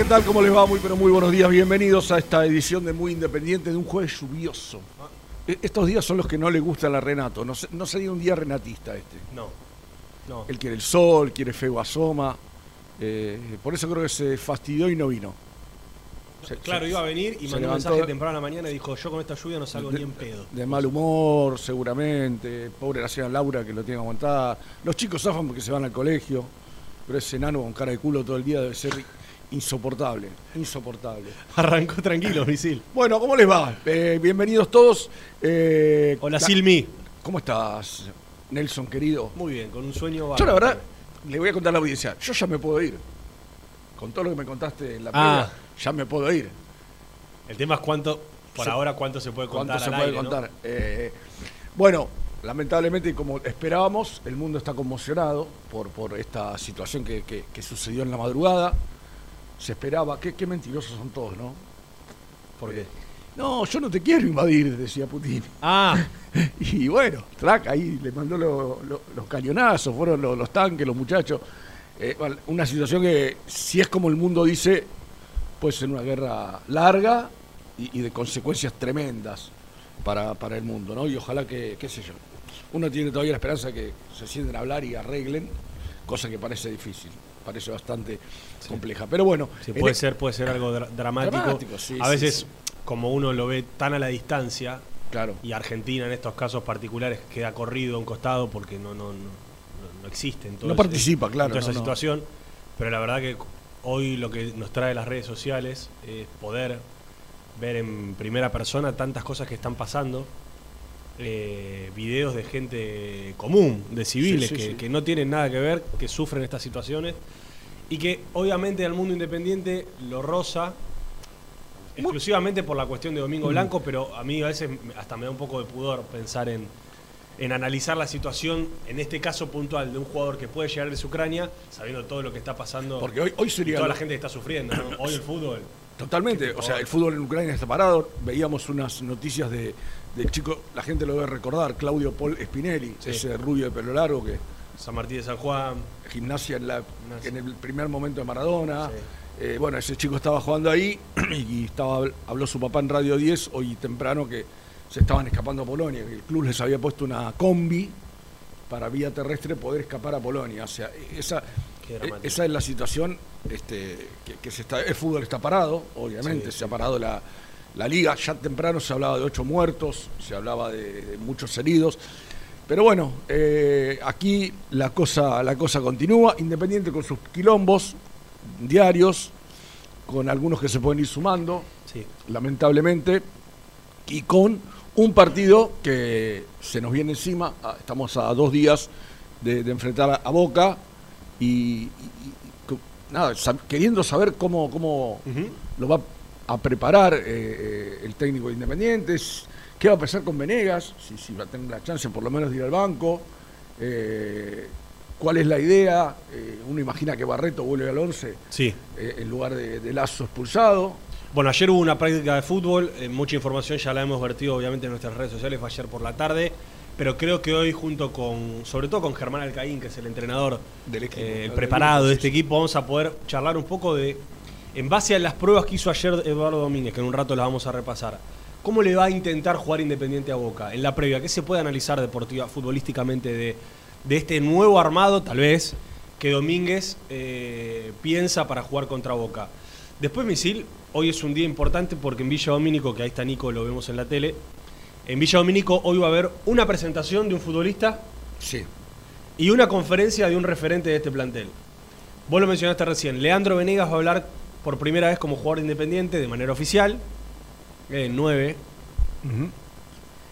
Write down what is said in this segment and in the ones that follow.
¿Qué tal? ¿Cómo les va? Muy, pero muy buenos días. Bienvenidos a esta edición de Muy Independiente de un jueves lluvioso. E- Estos días son los que no le gustan a Renato. No, no sería un día renatista este. No, no. Él quiere el sol, quiere feo asoma. Eh, por eso creo que se fastidió y no vino. Se- Claro, se- iba a venir y mandó un mensaje temprano a la mañana y dijo, yo con esta lluvia no salgo de- ni en pedo. De mal humor, seguramente. Pobre la señora Laura que lo tiene que aguantar. Los chicos zafan porque se van al colegio. Pero ese enano con cara de culo todo el día debe ser insoportable. Insoportable. Arrancó tranquilo, misil. Bueno, ¿cómo les va? Eh, bienvenidos todos. Eh, Hola, la- Silmi. ¿Cómo estás, Nelson, querido? Muy bien, con un sueño Yo la bárbaro. verdad, le voy a contar a la audiencia, yo ya me puedo ir. Con todo lo que me contaste en la Ah. previa, ya me puedo ir. El tema es cuánto, por Se- ahora, cuánto se puede ¿Cuánto contar se al puede aire, ¿no? contar? Eh, bueno, lamentablemente, como esperábamos, el mundo está conmocionado por, por esta situación que, que- que sucedió en la madrugada. Se esperaba, qué, qué mentirosos son todos, ¿no? ¿Por qué? No, yo no te quiero invadir, decía Putin. Ah, Y bueno, track ahí le mandó lo- lo- los cañonazos, fueron lo- los, tanques, los muchachos. Eh, una situación que, si es como el mundo dice, puede ser una guerra larga y, y de consecuencias tremendas para, para el mundo, ¿no? Y ojalá que, qué sé yo, uno tiene todavía la esperanza de que se sienten a hablar y arreglen, cosa que parece difícil, parece bastante compleja. Pero bueno, sí, puede e- ser, puede ser algo dra- dramático. Dramático, sí, a veces, como uno lo ve tan a la distancia, claro. y Argentina en estos casos particulares queda corrido a un costado porque no, no, no, no- existe en todo No ese- participa, en claro, toda esa no, situación. Pero la verdad que hoy lo que nos trae las redes sociales es poder ver en primera persona tantas cosas que están pasando. Eh, videos de gente común, de civiles, Sí, sí, que, sí. que no tienen nada que ver, que sufren estas situaciones y que obviamente al mundo independiente lo roza exclusivamente por la cuestión de Domingo Blanco, pero a mí a veces hasta me da un poco de pudor pensar en, en analizar la situación, en este caso puntual, de un jugador que puede llegar desde Ucrania, sabiendo todo lo que está pasando Porque hoy, hoy y sería... toda la gente que está sufriendo. ¿no? Hoy el fútbol. Totalmente, o sea, el fútbol en Ucrania está parado. Veíamos unas noticias de, del chico, la gente lo debe recordar, Claudio Paul Spinelli, Sí. ese rubio de pelo largo que San Martín de San Juan. gimnasia en, la, Gimnasia. en el primer momento de Maradona. Sí. Eh, bueno, ese chico estaba jugando ahí y estaba, habló su papá en Radio 10 hoy temprano que se estaban escapando a Polonia, que el club les había puesto una combi para vía terrestre poder escapar a Polonia. O sea, esa, dramático. esa es la situación este, que, que se está, el fútbol está parado, obviamente, Sí, se ha parado la, la liga, ya temprano se hablaba de ocho muertos, se hablaba de, de muchos heridos, pero bueno, eh, aquí la cosa, la cosa continúa, Independiente con sus quilombos diarios, con algunos que se pueden ir sumando, Sí. lamentablemente, y con un partido que se nos viene encima, ah, estamos a dos días de, de enfrentar a, Boca y, y- y co- nada, sab- queriendo saber cómo, cómo lo va a preparar eh, eh, el técnico de Independiente, s- qué va a pasar con Venegas, si, si va a tener la chance por lo menos de ir al banco, eh, cuál es la idea, eh, uno imagina que Barreto vuelve al 11 Sí. en lugar de, de Lazo expulsado. Bueno, ayer hubo una práctica de fútbol, mucha información ya la hemos vertido obviamente en nuestras redes sociales, fue ayer por la tarde, pero creo que hoy junto con, sobre todo con Germán Alcaín, que es el entrenador Del equipo, eh, el preparado de este equipo, vamos a poder charlar un poco de, en base a las pruebas que hizo ayer Eduardo Domínguez, que en un rato las vamos a repasar, ¿cómo le va a intentar jugar Independiente a Boca en la previa? ¿Qué se puede analizar deportiva, futbolísticamente de, de este nuevo armado, tal vez, que Domínguez eh, piensa para jugar contra Boca? Después, Misil, hoy es un día importante porque en Villa Domínico, que ahí está Nico, lo vemos en la tele, en Villa Domínico hoy va a haber una presentación de un futbolista Sí. y una conferencia de un referente de este plantel. Vos lo mencionaste recién, Leandro Venegas va a hablar por primera vez como jugador independiente de manera oficial, el 9,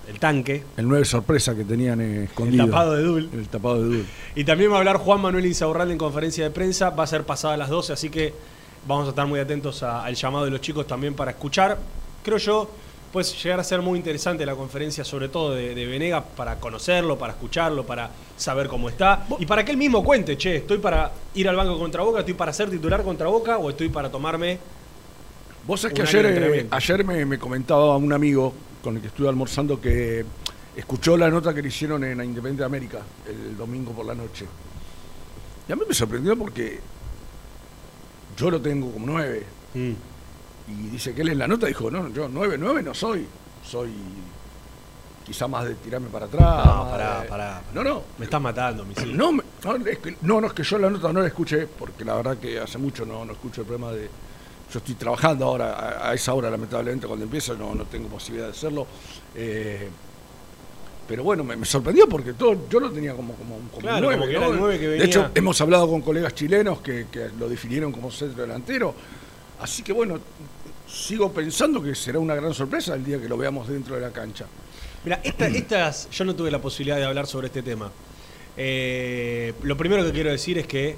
el tanque, El 9 sorpresa que tenían eh, escondido. el tapado de Dul. El tapado de Dul. Y también va a hablar Juan Manuel Insaurralde en conferencia de prensa, va a ser pasada a las 12, así que vamos a estar muy atentos a- al llamado de los chicos también para escuchar. Creo yo, pues llegar a ser muy interesante la conferencia, sobre todo de, de Venegas, para conocerlo, para escucharlo, para saber cómo está. Y para que él mismo cuente, che, estoy para ir al banco contra Boca, estoy para ser titular contra Boca o estoy para tomarme... Vos sabés que ayer, eh, ayer me, me comentaba un amigo con el que estuve almorzando que escuchó la nota que le hicieron en la Independiente de América el domingo por la noche. Y a mí me sorprendió porque yo lo tengo como 9. Mm. Y dice que él en la nota dijo, no, yo 9, 9 no soy. Soy quizá más de tirarme para atrás. No, pará, de- pará. No, no. Me estás matando, mi No, me- no, es que, no, no, es que yo la nota no la escuché, porque la verdad que hace mucho no, no escucho el programa de... Yo estoy trabajando ahora, a, a esa hora lamentablemente cuando empieza no, no tengo posibilidad de hacerlo. Eh, pero bueno, me, me sorprendió porque todo, yo lo tenía como, como, como un Claro, nueve, como que ¿no? era el nueve que De hecho, hemos hablado con colegas chilenos que, que lo definieron como centro delantero. Así que bueno, sigo pensando que será una gran sorpresa el día que lo veamos dentro de la cancha. Mira, esta- estas, yo no tuve la posibilidad de hablar sobre este tema. Eh, lo primero que quiero decir es que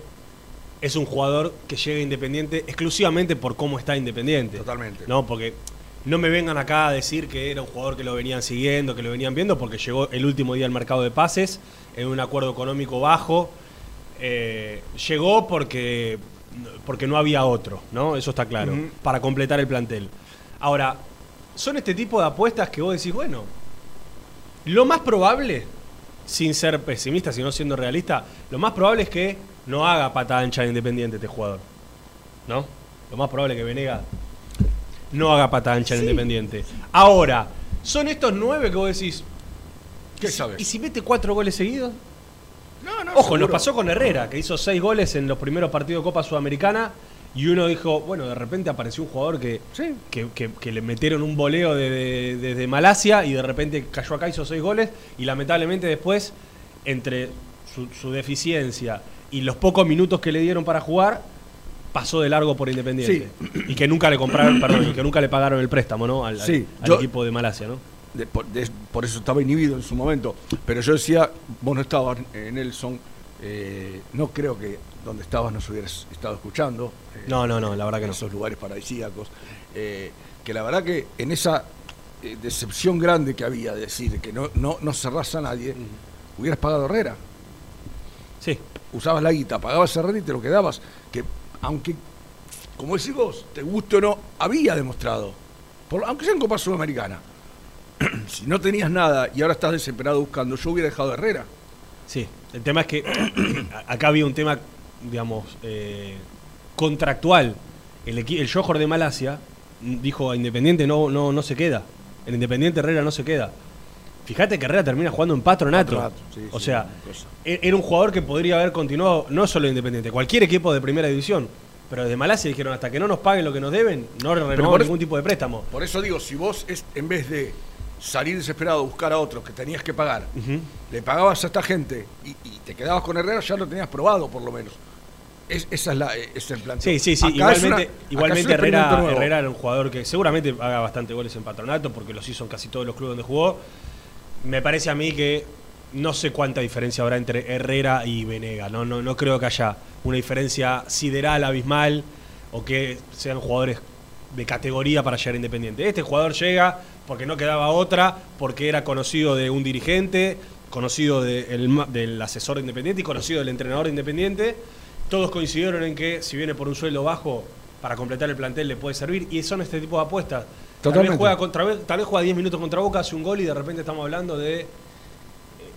es un jugador que llega Independiente exclusivamente por cómo está Independiente. Totalmente. No, porque no me vengan acá a decir que era un jugador que lo venían siguiendo, que lo venían viendo, porque llegó el último día al mercado de pases en un acuerdo económico bajo. Eh, llegó porque, porque no había otro, ¿no? Eso está claro, para completar el plantel. Ahora, son este tipo de apuestas que vos decís, bueno, lo más probable, sin ser pesimista, sino siendo realista, lo más probable es que no haga pata ancha de Independiente este jugador. ¿No? Lo más probable es que Venega no haga pata ancha en Independiente. Ahora, son estos nueve que vos decís. ¿Qué ¿y si- sabes? ¿Y si mete cuatro goles seguidos? No, no, Ojo, seguro. nos pasó con Herrera, que hizo seis goles en los primeros partidos de Copa Sudamericana. Y uno dijo, bueno, de repente apareció un jugador que, Sí. que, que- que le metieron un voleo de- de- desde Malasia y de repente cayó acá, hizo seis goles. Y lamentablemente después, entre su, su deficiencia y los pocos minutos que le dieron para jugar, pasó de largo por Independiente. Y que nunca le compraron, perdón, y que nunca le pagaron el préstamo, ¿no? Al, al- Sí, al yo- equipo de Malasia, ¿no? De- por, de- por eso estaba inhibido en su momento. Pero yo decía, vos no estabas, eh, Nelson, eh, no creo que donde estabas nos hubieras estado escuchando. eh, No, no, no, la verdad que en no. esos lugares paradisíacos. eh, que la verdad que en esa eh, decepción grande que había de decir que no, no, no cerrás a nadie, hubieras pagado Herrera. Sí, Usabas la guita, pagabas Herrera y te lo quedabas. Que aunque, como decís vos, te guste o no, había demostrado, por- aunque sea en Copa Sudamericana, si no tenías nada y ahora estás desesperado buscando, yo hubiera dejado a Herrera. Sí, el tema es que acá había un tema, digamos, eh, contractual. El, el Johor de Malasia dijo a Independiente no, no, no se queda. El Independiente Herrera no se queda. Fíjate que Herrera termina jugando en Patronato. Patronato, sí, o sí, sea, e- era un jugador que podría haber continuado no solo en Independiente, cualquier equipo de primera división. Pero desde Malasia dijeron hasta que no nos paguen lo que nos deben, no renovamos ningún tipo de préstamo. Por eso digo, si vos es, en vez de salir desesperado a buscar a otro que tenías que pagar, le pagabas a esta gente y, y te quedabas con Herrera, ya lo tenías probado por lo menos. Es, esa es, la, es el planteo. Sí, sí, sí. Acá Igualmente, una- igualmente Herrera. Herrera era un jugador que seguramente haga bastante goles en patronato porque los hizo en casi todos los clubes donde jugó. Me parece a mí que no sé cuánta diferencia habrá entre Herrera y Venega. No, no, no creo que haya una diferencia sideral, abismal o que sean jugadores de categoría para llegar a Independiente. Este jugador llega porque no quedaba otra, porque era conocido de un dirigente, conocido de el ma- del asesor de Independiente y conocido del entrenador de Independiente. Todos coincidieron en que si viene por un sueldo bajo, para completar el plantel le puede servir y son este tipo de apuestas. Tal vez, Totalmente. juega contra, tal vez juega 10 minutos contra Boca, hace un gol y de repente estamos hablando de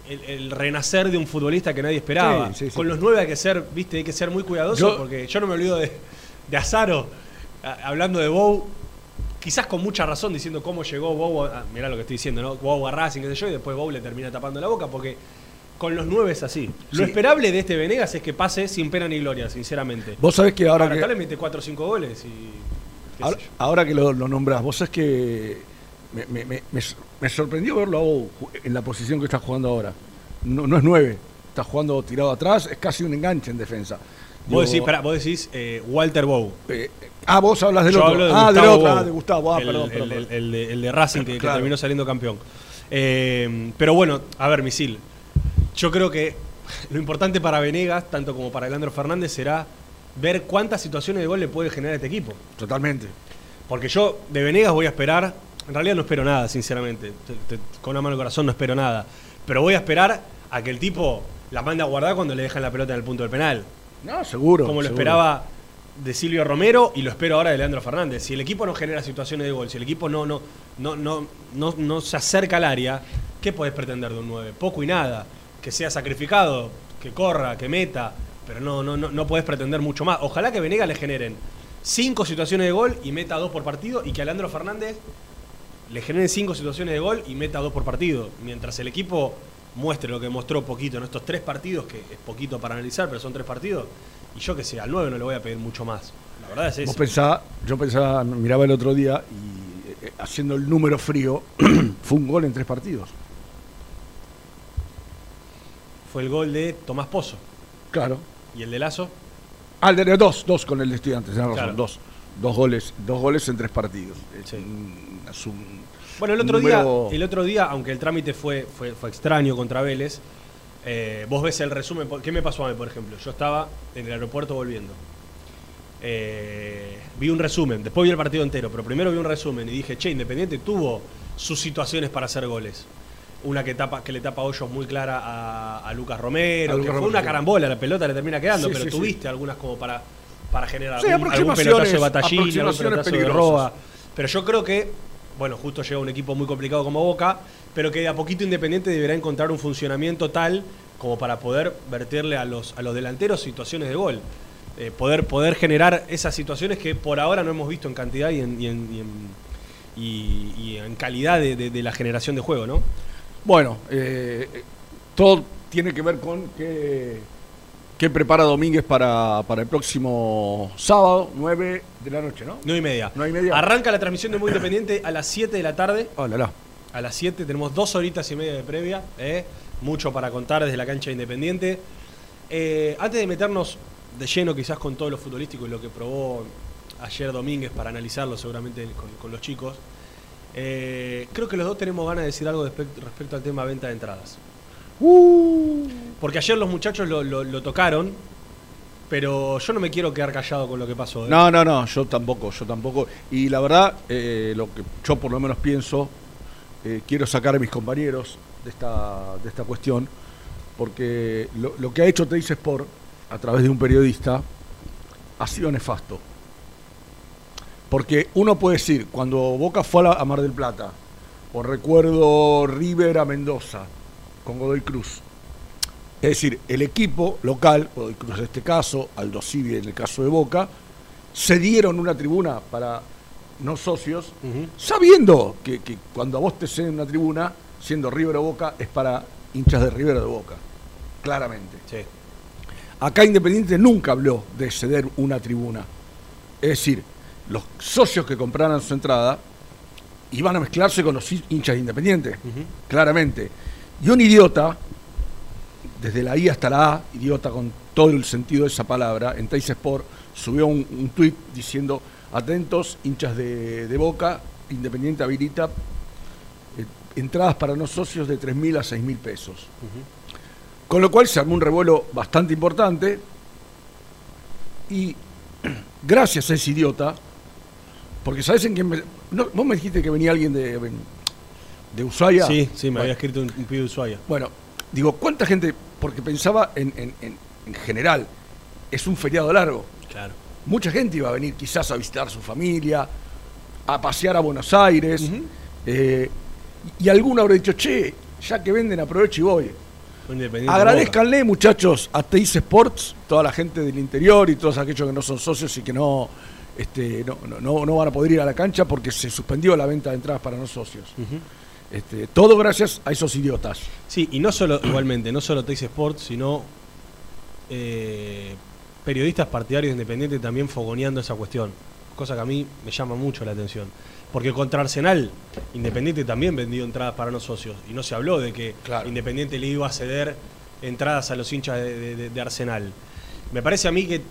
el, el renacer de un futbolista que nadie esperaba. Sí, sí, sí. Con los nueve hay que ser, viste, hay que ser muy cuidadoso Yo- porque yo no me olvido de, de Azaro, a- hablando de Bow, quizás con mucha razón diciendo cómo llegó Bow, a, mirá lo que estoy diciendo, ¿no? Bow a Racing, qué sé yo, y después Bow le termina tapando la boca porque con los nueve es así. Lo Sí. esperable de este Venegas es que pase sin pena ni gloria, sinceramente. Vos sabés que ahora Ahora, que, tal vez mete 4 o 5 goles y. ahora, que lo, lo nombrás, vos sabés que me, me- me- me- me sorprendió verlo a Bow en la posición que está jugando ahora. No, no es nueve, está jugando tirado atrás, es casi un enganche en defensa. Vos decís, pará, vos decís eh, Walter Bow. eh, ah, vos hablas del Yo otro. hablo de ah, del otro, ah, de Gustavo. Ah, el, perdón, el- perdón, el- perdón. el de, el de Racing que, terminó saliendo campeón. Eh, pero bueno, a ver, Misil. Yo creo que lo importante para Venegas, tanto como para Leandro Fernández, será ver cuántas situaciones de gol le puede generar este equipo. Totalmente. Porque yo de Venegas voy a esperar, en realidad no espero nada, sinceramente. Te- te- con una mano al corazón no espero nada. Pero voy a esperar a que el tipo la mande a guardar cuando le dejan la pelota en el punto del penal. No, seguro. como lo seguro. esperaba de Silvio Romero y lo espero ahora de Leandro Fernández. Si el equipo no genera situaciones de gol, si el equipo no, no, no, no, no, no se acerca al área, ¿qué podés pretender de un 9? Poco y nada. Que sea sacrificado, que corra, que meta, pero no, no, no, no podés pretender mucho más. Ojalá que Venega le generen cinco situaciones de gol y meta dos por partido y que a Leandro Fernández le generen cinco situaciones de gol y meta dos por partido. Mientras el equipo muestre lo que mostró poquito en estos tres partidos, que es poquito para analizar, pero son tres partidos, y yo que sé, al 9 no le voy a pedir mucho más. La verdad es eso. pensá, yo pensaba, miraba el otro día y eh, haciendo el número frío, fue un gol en tres partidos. Fue el gol de Tomás Pozo. Claro. ¿Y el de Lazo? Ah, el de dos, dos con el de estudiantes, tenés razón, Claro. dos. Dos goles, dos goles en tres partidos. Es Sí. un- es un- Bueno, el otro, número- día, el otro día, aunque el trámite fue, fue, fue extraño contra Vélez, eh, vos ves el resumen. ¿Qué me pasó a mí, por ejemplo? Yo estaba en el aeropuerto volviendo. Eh, vi un resumen, después vi el partido entero, pero primero vi un resumen y dije, che, Independiente tuvo sus situaciones para hacer goles. Una que, tapa, que le tapa hoyos muy clara a, a Lucas Romero, A que fue una carambola, la pelota le termina quedando, Sí, pero sí, sí. tuviste algunas como para, para generar Sí, algún, algún pelotazo de batallín, algún pelotazo de roba. Pero yo creo que, bueno, justo llega un equipo muy complicado como Boca, pero que de a poquito Independiente deberá encontrar un funcionamiento tal como para poder vertirle a los, a los delanteros situaciones de gol. Eh, poder, poder generar esas situaciones que por ahora no hemos visto en cantidad y en, y en, calidad de, de- la generación de juego, ¿no? Bueno, eh, todo tiene que ver con qué, qué prepara Domínguez para, para el próximo sábado, 9 de la noche, ¿no? 9 y media. Nueve y media. Arranca la transmisión de Muy Independiente a las 7 de la tarde. Hola, la. A las 7 tenemos dos horitas y media de previa. ¿eh? Mucho para contar desde la cancha de Independiente. Eh, antes de meternos de lleno quizás con todo lo futbolístico y lo que probó ayer Domínguez para analizarlo seguramente con, con los chicos, eh, creo que los dos tenemos ganas de decir algo respecto, respecto al tema venta de entradas. Porque ayer los muchachos lo, lo- lo tocaron, pero yo no me quiero quedar callado con lo que pasó. ¿eh? No, no, no, yo tampoco, yo tampoco. Y la verdad, eh, lo que yo por lo menos pienso, eh, quiero sacar a mis compañeros de esta, de esta cuestión, porque lo, lo que ha hecho Teis Sport a través de un periodista ha sido nefasto. Porque uno puede decir, cuando Boca fue a, la- a Mar del Plata, o recuerdo River a Mendoza, con Godoy Cruz, es decir, el equipo local, Godoy Cruz en este caso, Aldo Civi en el caso de Boca, cedieron una tribuna para no socios, sabiendo que, que cuando a vos te ceden una tribuna, siendo River o Boca, es para hinchas de River o de Boca. Claramente. Sí. Acá Independiente nunca habló de ceder una tribuna. Es decir, los socios que compraran su entrada iban a mezclarse con los hin- hinchas de Independiente, claramente. Y un idiota, desde la I hasta la A, idiota con todo el sentido de esa palabra, en Teis Sport subió un, un tuit diciendo, atentos, hinchas de, de Boca, Independiente habilita eh, entradas para no socios de 3.000 a 6.000 pesos. Con lo cual se armó un revuelo bastante importante y gracias a ese idiota, porque ¿sabes en quién me- no, vos me dijiste que venía alguien de, de Ushuaia? Sí, sí, me Bueno, había escrito un, un pibe de Ushuaia. Bueno, digo, ¿cuánta gente? Porque pensaba en, en- en- en general, es un feriado largo. Claro. Mucha gente iba a venir quizás a visitar a su familia, a pasear a Buenos Aires, eh, y alguno habrá dicho, che, ya que venden aprovecho y voy. Agradezcanle, muchachos, a Teis Sports, toda la gente del interior y todos aquellos que no son socios y que no, este, no, no- no- no van a poder ir a la cancha porque se suspendió la venta de entradas para no socios. Este, todo gracias a esos idiotas. Sí, y no solo, igualmente, no solo Teis Sports, sino eh, periodistas partidarios independientes también fogoneando esa cuestión. Cosa que a mí me llama mucho la atención. Porque contra Arsenal, Independiente también vendió entradas para no socios. Y no se habló de que Claro. Independiente le iba a ceder entradas a los hinchas de, de- de- de Arsenal. Me parece a mí que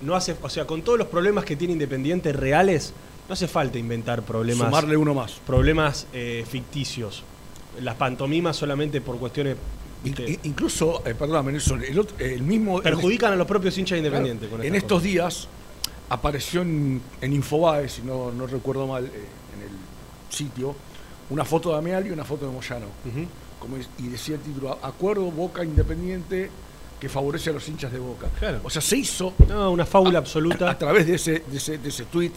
no hace, o sea, con todos los problemas que tiene Independiente reales, no hace falta inventar problemas Sumarle uno más. problemas eh, ficticios. Las pantomimas solamente por cuestiones. Incluso, eh, perdóname, Nelson, el, otro- el mismo... perjudican a los propios hinchas independientes. Claro, con en estos días apareció en, en Infobae, si no, no recuerdo mal, eh, en el sitio, una foto de Ameal y una foto de Moyano. Ujú. Como es- y decía el título, Acuerdo Boca Independiente que favorece a los hinchas de Boca. Claro. O sea, se hizo No, una fábula a absoluta. través de ese, de ese, de ese tweet.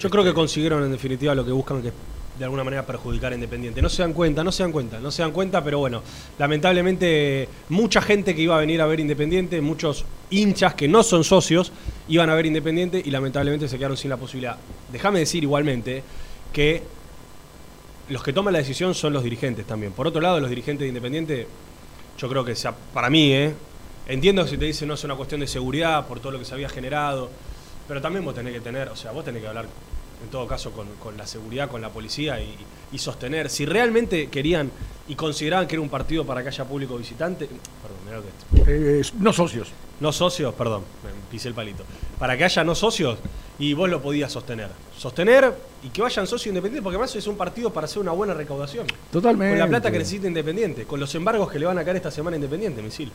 Yo creo que consiguieron en definitiva lo que buscan, que es de alguna manera perjudicar a Independiente. No se dan cuenta, no se dan cuenta, no se dan cuenta, pero bueno, lamentablemente mucha gente que iba a venir a ver Independiente, muchos hinchas que no son socios, iban a ver Independiente y lamentablemente se quedaron sin la posibilidad. Déjame decir igualmente que los que toman la decisión son los dirigentes también. Por otro lado, los dirigentes de Independiente, yo creo que sea, para mí, ¿eh? entiendo que si te dicen no es una cuestión de seguridad por todo lo que se había generado, pero también vos tenés que tener, o sea, vos tenés que hablar en todo caso con, con la seguridad, con la policía y, y sostener. Si realmente querían y consideraban que era un partido para que haya público visitante, perdón, mirá lo que eh, no socios. no socios, perdón, me pisé el palito. Para que haya no socios y vos lo podías sostener. Sostener y que vayan socios independientes, porque además es un partido para hacer una buena recaudación. Totalmente. Con la plata que necesita Independiente, con los embargos que le van a caer esta semana a Independiente, misil.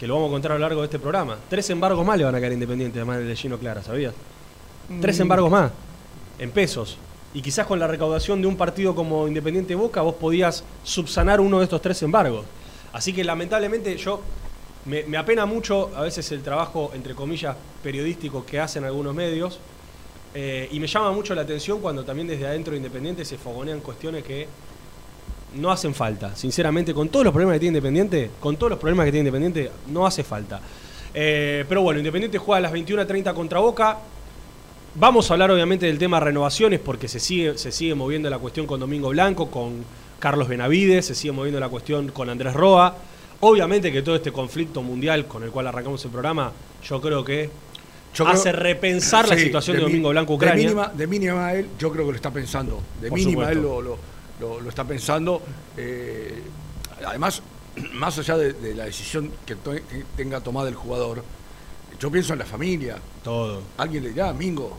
Que lo vamos a contar a lo largo de este programa. Tres embargos más le van a caer a Independiente, además del de Gino Clara, ¿sabías? Tres Mm. embargos más, en pesos. Y quizás con la recaudación de un partido como Independiente Boca, vos podías subsanar uno de estos tres embargos. Así que lamentablemente yo me, me apena mucho a veces el trabajo, entre comillas, periodístico que hacen algunos medios. eh, y me llama mucho la atención cuando también desde adentro de Independiente se fogonean cuestiones que no hacen falta. Sinceramente, con todos los problemas que tiene Independiente, con todos los problemas que tiene Independiente, no hace falta. Eh, pero bueno, Independiente juega a las 21.30 contra Boca. Vamos a hablar obviamente del tema renovaciones porque se sigue, se sigue moviendo la cuestión con Domingo Blanco, con Carlos Benavides, se sigue moviendo la cuestión con Andrés Roa. Obviamente que todo este conflicto mundial con el cual arrancamos el programa, yo creo que Yo creo- hace repensar la situación de, mi- Domingo Blanco De Ucrania. mínima, de mínima él, yo creo que lo está pensando. De Por mínima supuesto. él lo, lo- lo- lo está pensando. eh, además, más allá de, de la decisión que, tenga tomada el jugador, yo pienso en la familia. Todo. Alguien le dirá, Mingo,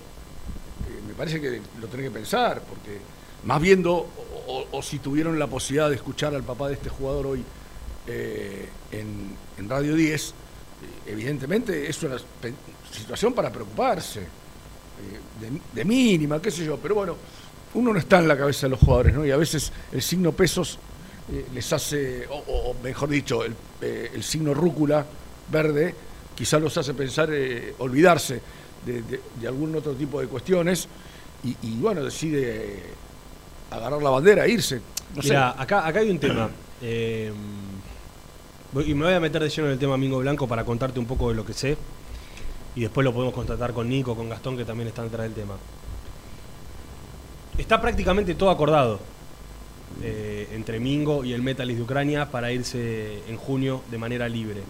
eh, me parece que lo tenés que pensar, porque más viendo, o, si tuvieron la posibilidad de escuchar al papá de este jugador hoy eh, en, en Radio 10, eh, evidentemente es una situación para preocuparse, eh, de, de mínima, qué sé yo, pero bueno, uno no está en la cabeza de los jugadores, ¿no? Y a veces el signo pesos eh, les hace, o, o- mejor dicho, el, eh, el signo rúcula verde, quizás los hace pensar, eh, olvidarse de, algún otro tipo de cuestiones, y, bueno, decide eh, agarrar la bandera e irse. No sé. Mira, acá, acá hay un tema. voy- y me voy a meter de lleno en el tema Mingo Blanco para contarte un poco de lo que sé. Y después lo podemos constatar con Nico, con Gastón, que también están detrás del tema. Está prácticamente todo acordado. eh, entre Mingo y el Metalist de Ucrania para irse en junio de manera libre.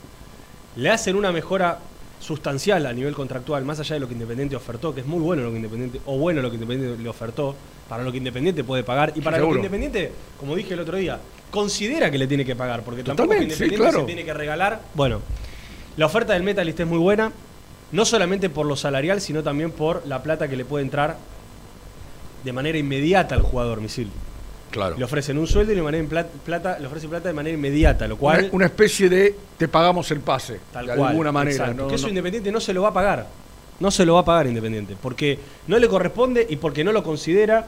Le hacen una mejora sustancial a nivel contractual, más allá de lo que Independiente ofertó, que es muy bueno lo que Independiente, o bueno lo que Independiente le ofertó, para lo que Independiente puede pagar, y para lo que. Independiente, como dije el otro día, considera que le tiene que pagar, porque tampoco que Totalmente, sí, Independiente claro. se tiene que regalar. Bueno, la oferta del Metalist es muy buena, no solamente por lo salarial, sino también por la plata que le puede entrar de manera inmediata al jugador, Misil. Claro. Le ofrecen un sueldo y le, plata, le ofrecen plata de manera inmediata, lo cual... Una, una especie de te pagamos el pase, Tal de cual, alguna manera. ¿no? que eso No- Independiente no se lo va a pagar. No se lo va a pagar Independiente. Porque no le corresponde y porque no lo considera.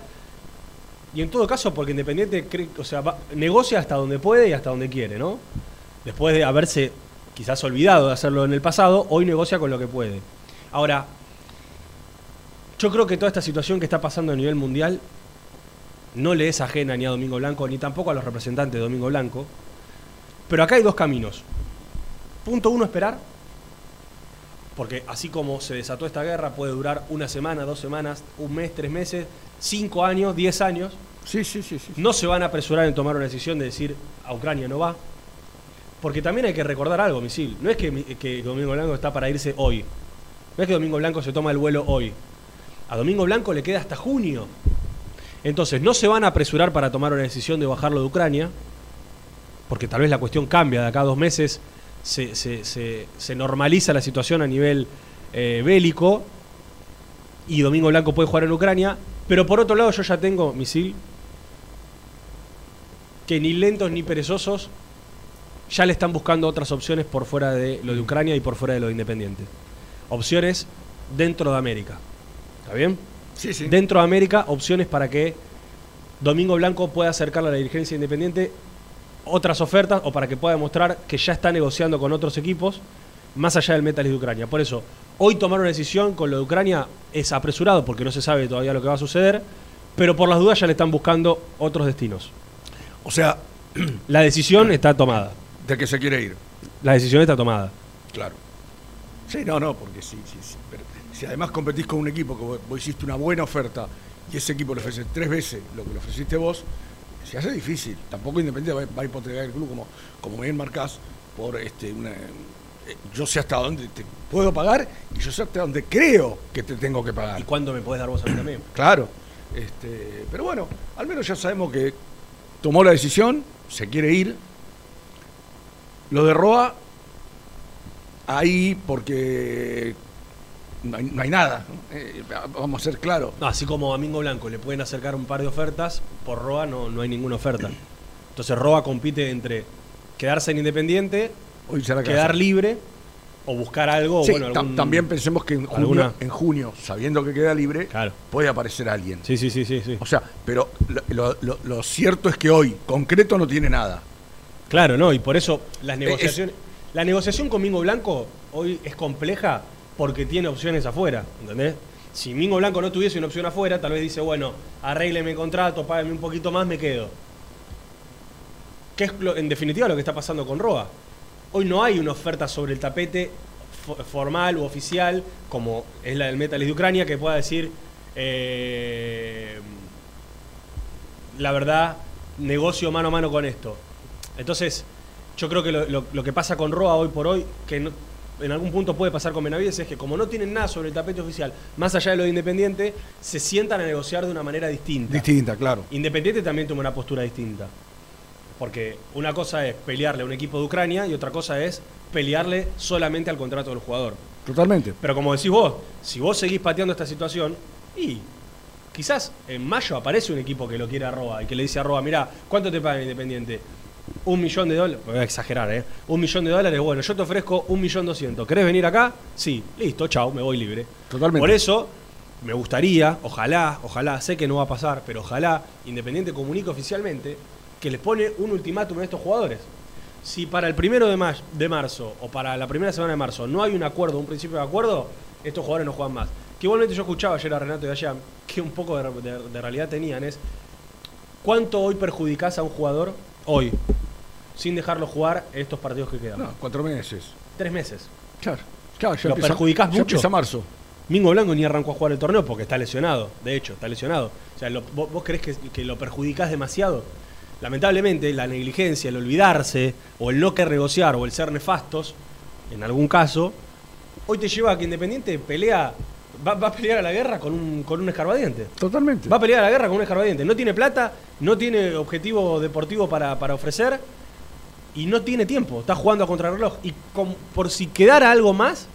Y en todo caso, porque Independiente o sea, va- negocia hasta donde puede y hasta donde quiere, ¿no? Después de haberse quizás olvidado de hacerlo en el pasado, hoy negocia con lo que puede. Ahora, yo creo que toda esta situación que está pasando a nivel mundial no le es ajena ni a Domingo Blanco, ni tampoco a los representantes de Domingo Blanco. Pero acá hay dos caminos. Punto uno, esperar. Porque así como se desató esta guerra, puede durar una semana, dos semanas, un mes, tres meses, cinco años, diez años. Sí, sí, sí, sí. No se van a apresurar en tomar una decisión de decir a Ucrania no va. Porque también hay que recordar algo, Misil. No es que, que Domingo Blanco está para irse hoy. No es que Domingo Blanco se toma el vuelo hoy. A Domingo Blanco le queda hasta junio. Entonces, no se van a apresurar para tomar una decisión de bajarlo de Ucrania, porque tal vez la cuestión cambia de acá a dos meses, se, normaliza la situación a nivel eh, bélico y Domingo Blanco puede jugar en Ucrania, pero por otro lado yo ya tengo, Misil, que ni lentos ni perezosos ya le están buscando otras opciones por fuera de lo de Ucrania y por fuera de lo de Independiente. Opciones dentro de América. ¿Está bien? Sí, sí. Dentro de América, opciones para que Domingo Blanco pueda acercarle a la dirigencia independiente otras ofertas o para que pueda demostrar que ya está negociando con otros equipos más allá del Metalist de Ucrania. Por eso, hoy tomar una decisión con lo de Ucrania es apresurado porque no se sabe todavía lo que va a suceder, pero por las dudas ya le están buscando otros destinos. O sea, La decisión está tomada. de que se quiere ir. La decisión está tomada. Claro. Sí, no, no, porque sí, sí, sí. Pero si además competís con un equipo que vos, hiciste una buena oferta y ese equipo le ofrece tres veces lo que le ofreciste vos, se hace difícil. Tampoco Independiente va, a hipotecar el club como, como bien marcás por este una. eh, Yo sé hasta dónde te puedo pagar y yo sé hasta dónde creo que te tengo que pagar. ¿Y cuándo me podés dar vos a mí también? Claro. Este, pero bueno, al menos ya sabemos que tomó la decisión, se quiere ir. Lo de Roa, ahí porque no hay, no hay nada. Eh, vamos a ser claros. No, así como a Domingo Blanco le pueden acercar un par de ofertas, por Roa no, no hay ninguna oferta. Entonces Roa compite entre quedarse en Independiente, la quedar casa. libre o buscar algo. Sí, bueno, ta- algún- también pensemos que en junio, alguna- en junio, sabiendo que queda libre, Claro. puede aparecer alguien. Sí, sí, sí, sí, sí. O sea, pero lo, lo- lo- lo cierto es que hoy, concreto, no tiene nada. Claro, no, y por eso las es- negociaciones. La negociación con Mingo Blanco hoy es compleja porque tiene opciones afuera, ¿entendés? Si Mingo Blanco no tuviese una opción afuera, tal vez dice, bueno, arrégleme el contrato, págame un poquito más, me quedo. ¿Qué es lo- en definitiva lo que está pasando con Roa? Hoy no hay una oferta sobre el tapete fo- formal u oficial, como es la del Metalist de Ucrania, que pueda decir, eh, la verdad, negocio mano a mano con esto. Entonces, yo creo que lo, lo- lo que pasa con Roa hoy por hoy, que no- en algún punto puede pasar con Benavides, es que como no tienen nada sobre el tapete oficial, más allá de lo de Independiente, se sientan a negociar de una manera distinta. Distinta, claro. Independiente también toma una postura distinta. Porque una cosa es pelearle a un equipo de Ucrania y otra cosa es pelearle solamente al contrato del jugador. Totalmente. Pero como decís vos, si vos seguís pateando esta situación, y quizás en mayo aparece un equipo que lo quiere a Roa y que le dice a Roa, mira, ¿cuánto te paga Independiente? Un millón de dólares, voy a exagerar, ¿eh? Un millón de dólares, bueno, yo te ofrezco un millón doscientos. ¿Querés venir acá? Sí, listo, chao, me voy libre. Totalmente. Por eso, me gustaría, ojalá, ojalá, sé que no va a pasar, pero ojalá Independiente comunique oficialmente que les pone un ultimátum a estos jugadores. Si para el primero de, ma- de marzo o para la primera semana de marzo no hay un acuerdo, un principio de acuerdo, estos jugadores no juegan más. Que igualmente yo escuchaba ayer a Renato y a Jean, que un poco de, de- de realidad tenían, es ¿cuánto hoy perjudicás a un jugador hoy sin dejarlo jugar estos partidos que quedan? No, cuatro meses. Tres meses. Claro. Claro, ya ¿Lo empieza- perjudicás ya mucho? empieza marzo. Mingo Blanco ni arrancó a jugar el torneo porque está lesionado. De hecho, está lesionado. O sea, lo- vos, vos creés que, que lo perjudicás demasiado? lamentablemente la negligencia, el olvidarse, o el no querer negociar, o el ser nefastos, en algún caso, hoy te lleva a que Independiente pelea, va, va a pelear a la guerra con un, con un escarbadiente. Totalmente. Va a pelear a la guerra con un escarbadiente. No tiene plata, no tiene objetivo deportivo para, para ofrecer y no tiene tiempo. Está jugando a contrarreloj. Y con- por si quedara algo más,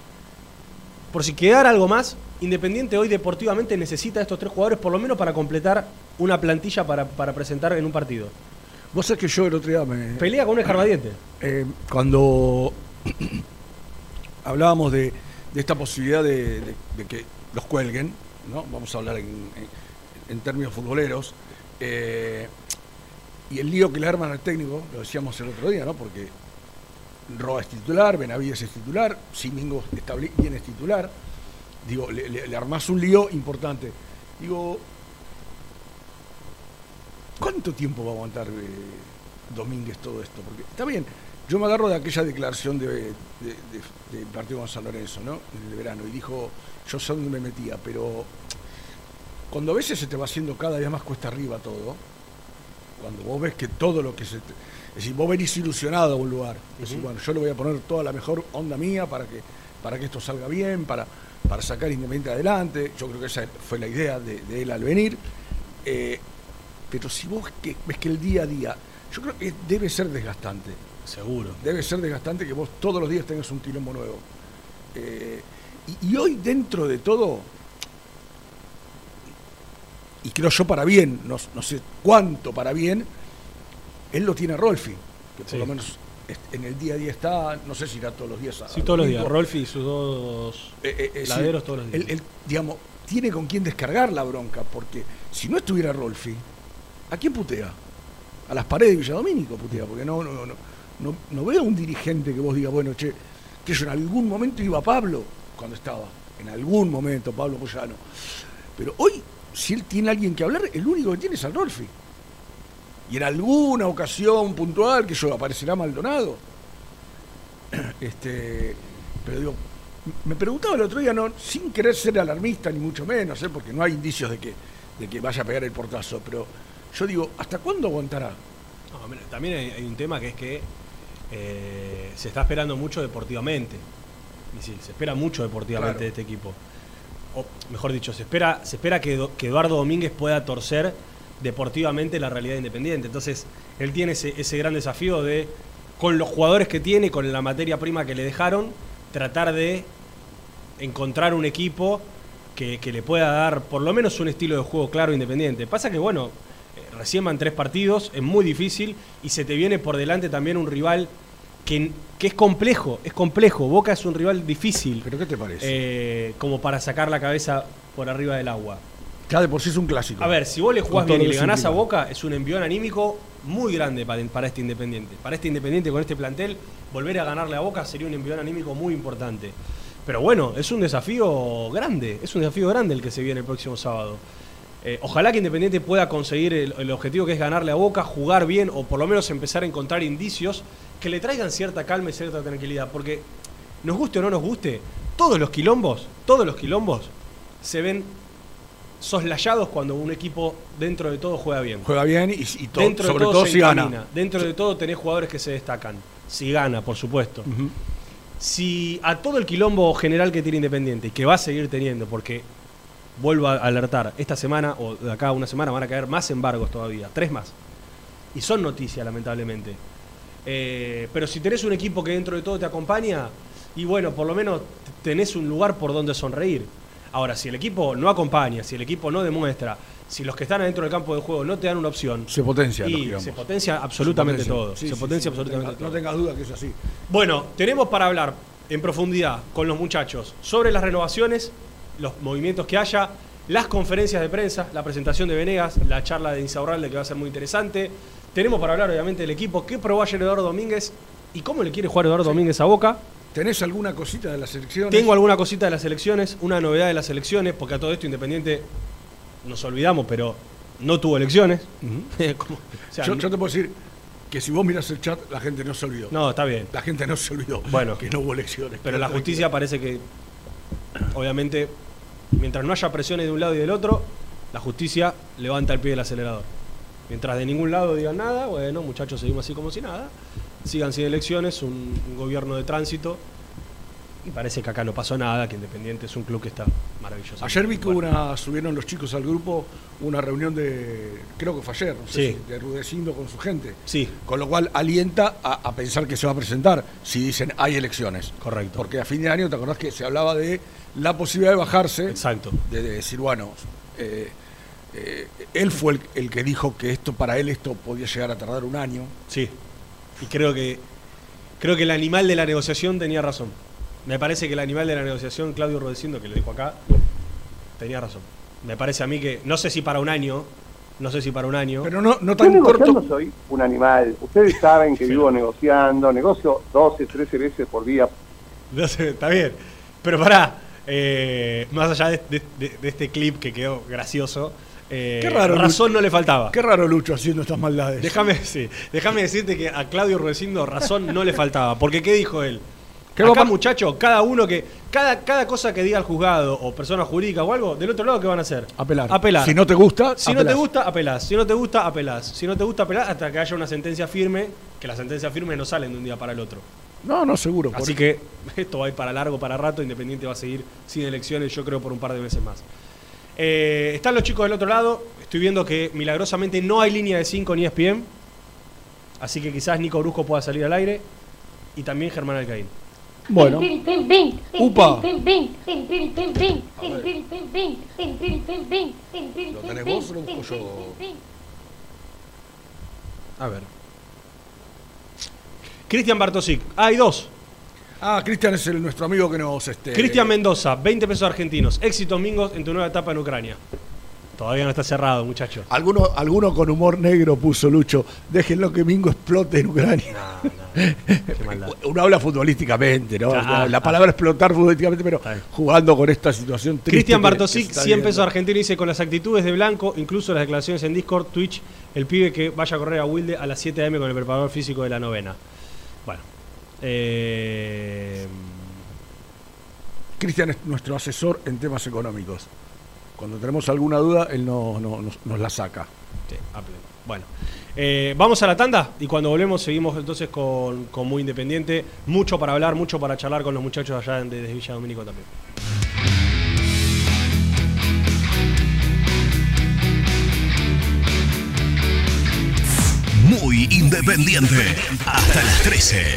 por si quedara algo más, Independiente hoy deportivamente necesita a estos tres jugadores por lo menos para completar una plantilla para, para presentar en un partido. Vos sabés que yo el otro día me. Pelea con un escarbadiente. eh, cuando hablábamos de, de esta posibilidad de, que los cuelguen, ¿no? Vamos a hablar en, en- términos futboleros. eh, y el lío que le arman al técnico, lo decíamos el otro día, ¿no? Porque Roa es titular, Benavides es titular, Simingo bien es titular. Digo, le, le- le armás un lío importante. Digo, ¿cuánto tiempo va a aguantar eh, Domínguez todo esto? Porque está bien, yo me agarro de aquella declaración de, de- de- del partido con San Lorenzo, ¿no? En el verano, y dijo, yo sé dónde me metía, pero cuando a veces se te va haciendo cada vez más cuesta arriba todo, cuando vos ves que todo lo que se te, es decir, vos venís ilusionado a un lugar, es decir, bueno, yo le voy a poner toda la mejor onda mía para que, para que esto salga bien, para, para sacar Independiente adelante, yo creo que esa fue la idea de, de él al venir, eh, pero si vos que, ves que el día a día, yo creo que debe ser desgastante, Seguro. debe ser desgastante que vos todos los días tengas un quilombo nuevo. Eh, y, y hoy dentro de todo, y creo yo para bien, no, no sé cuánto para bien, él lo tiene a Rolfi, que por Sí. lo menos en el día a día está, no sé si irá todos los días. a- Sí, todos los días. Rolfi y sus dos Eh, eh, sí, laderos todos los días. Él, él, digamos, tiene con quién descargar la bronca, porque si no estuviera Rolfi, ¿a quién putea? A las paredes de Villadomínico putea, porque no, no, no, no, no veo un dirigente que vos digas, bueno, che, que yo en algún momento iba Pablo cuando estaba, en algún momento Pablo Pollano. Pero hoy, si él tiene alguien que hablar, el único que tiene es al Rolfi. Y en alguna ocasión puntual, que yo aparecerá Maldonado. Este, pero digo, me preguntaba el otro día, no, sin querer ser alarmista ni mucho menos, ¿eh? porque no hay indicios de que, de que vaya a pegar el portazo, pero yo digo, ¿hasta cuándo aguantará? No, también hay un tema que es que eh, se está esperando mucho deportivamente. Y sí, se espera mucho deportivamente Claro. de este equipo. O, mejor dicho, se espera, se espera que, Do- que Eduardo Domínguez pueda torcer deportivamente la realidad independiente. Entonces, él tiene ese, ese gran desafío de, con los jugadores que tiene, con la materia prima que le dejaron, tratar de encontrar un equipo que, que le pueda dar por lo menos un estilo de juego claro e independiente. Pasa que, bueno, recién van tres partidos, es muy difícil y se te viene por delante también un rival que, que es complejo, es complejo. Boca es un rival difícil ¿Pero qué te parece? eh, como para sacar la cabeza por arriba del agua. ya de por sí es un clásico. A ver, si vos le jugás bien y le ganás a. Boca, es un envión anímico muy grande para, para este Independiente. Para este Independiente con este plantel, volver a ganarle a Boca sería un envión anímico muy importante. Pero bueno, es un desafío grande, es un desafío grande el que se viene el próximo sábado. Eh, ojalá que Independiente pueda conseguir el, el objetivo que es ganarle a Boca, jugar bien o por lo menos empezar a encontrar indicios que le traigan cierta calma y cierta tranquilidad. Porque nos guste o no nos guste, todos los quilombos, todos los quilombos se ven soslayados cuando un equipo dentro de todo juega bien. Juega bien y, y to- Dentro sobre de todo, todo se si gana. Dentro de todo tenés jugadores que se destacan. Si gana, por supuesto. Si a todo el quilombo general que tiene Independiente y que va a seguir teniendo, porque vuelvo a alertar, esta semana o de acá a una semana van a caer más embargos todavía, tres más. Y son noticias, lamentablemente. Eh, pero si tenés un equipo que dentro de todo te acompaña, y bueno, por lo menos tenés un lugar por donde sonreír. Ahora, si el equipo no acompaña, si el equipo no demuestra, si los que están adentro del campo de juego no te dan una opción, Se potencia y se potencia absolutamente Se potencia. todo. Sí, se sí, potencia sí, no absolutamente tenga- todo. No tengas duda que es así. Bueno, tenemos para hablar en profundidad con los muchachos sobre las renovaciones, los movimientos que haya, las conferencias de prensa, la presentación de Venegas, la charla de Insaurralde que va a ser muy interesante. Tenemos para hablar obviamente del equipo, qué probó ayer Eduardo Domínguez y cómo le quiere jugar Eduardo Domínguez a Boca. ¿Tenés alguna cosita de las elecciones? Tengo alguna cosita de las elecciones, una novedad de las elecciones, porque a todo esto Independiente nos olvidamos, pero no tuvo elecciones. Como- o sea, yo, yo te puedo decir que si vos mirás el chat, la gente no se olvidó. no, está bien. La gente no se olvidó Bueno. que no hubo elecciones. Pero la justicia parece que, obviamente, mientras no haya presiones de un lado y del otro, la justicia levanta el pie del acelerador. Mientras de ningún lado digan nada, bueno, muchachos, seguimos así como si nada. Sigan sin elecciones, un, un gobierno de tránsito. Y parece que acá no pasó nada, que Independiente es un club que está maravilloso. Ayer vi que Bueno. una, subieron los chicos al grupo una reunión de, creo que fue ayer, no sé Sí. si, de Rudecindo con su gente. Sí. Con lo cual alienta a, a pensar que se va a presentar si dicen hay elecciones. Correcto. Porque a fin de año, ¿te acordás que se hablaba de la posibilidad de bajarse? Exacto. De, de decir, bueno, eh, eh, él fue el, el que dijo que esto para él esto podía llegar a tardar un año. Sí. Y creo que creo que el animal de la negociación tenía razón. Me parece que el animal de la negociación, Claudio Rodecindo, que lo dijo acá, tenía razón. Me parece a mí que, no sé si para un año, no sé si para un año. Pero no, no Yo tan negociando corto. soy un animal. Ustedes saben que vivo negociando, negocio 12, 13 veces por día. No sé, está bien. Pero pará, eh, más allá de, de- de- de este clip que quedó gracioso, eh, Qué raro, razón Lucho. no le faltaba. Qué raro Lucho haciendo estas maldades. Déjame, sí, déjame decirte que a Claudio Rodecindo razón no le faltaba. Porque ¿qué dijo él? ¿Qué Acá, a- muchacho, cada uno que. Cada, cada cosa que diga el juzgado o persona jurídica o algo, del otro lado, ¿qué van a hacer? Apelar. Apelar. Si no te gusta, Si no te gusta, apelás. Si no te gusta, apelás. Si no te gusta, apelás hasta que haya una sentencia firme, que las sentencias firmes no salen de un día para el otro. No, no, seguro. Así que esto va a ir para largo, para rato. Independiente va a seguir sin elecciones, yo creo, por un par de meses más. Eh, están los chicos del otro lado. Estoy viendo que milagrosamente no hay línea de 5 ni ESPN. Así que quizás Nico Brusco pueda salir al aire. Y también Germán Alcaín. Bueno. Upa. ¿Lo tenés vos o lo busco yo? A ver. Cristian Bartosic. Ah, hay dos. Ah, Cristian es el, nuestro amigo que nos... Este, Cristian Mendoza, 20 pesos argentinos. Éxitos mingos en tu nueva etapa en Ucrania. Todavía no está cerrado, muchacho. Alguno, alguno con humor negro puso Lucho. Déjenlo que Mingo explote en Ucrania. maldad. Uno habla futbolísticamente, ¿no? Ah, la ah. palabra explotar futbolísticamente, pero jugando con esta situación triste. Cristian Bartosic, que se está 100 viendo. pesos argentinos, dice con las actitudes de Blanco, incluso las declaraciones en Discord, Twitch, el pibe que vaya a correr a Wilde a las 7 am con el preparador físico de la novena. Bueno. Eh, Cristian es nuestro asesor en temas económicos. Cuando tenemos alguna duda, él no, no- nos, nos la saca. sí, a pleno. Bueno. Eh, vamos a la tanda y cuando volvemos seguimos entonces con, con Muy Independiente. Mucho para hablar, mucho para charlar con los muchachos allá de, de Villa Domínico también. Muy independiente. Hasta las 13.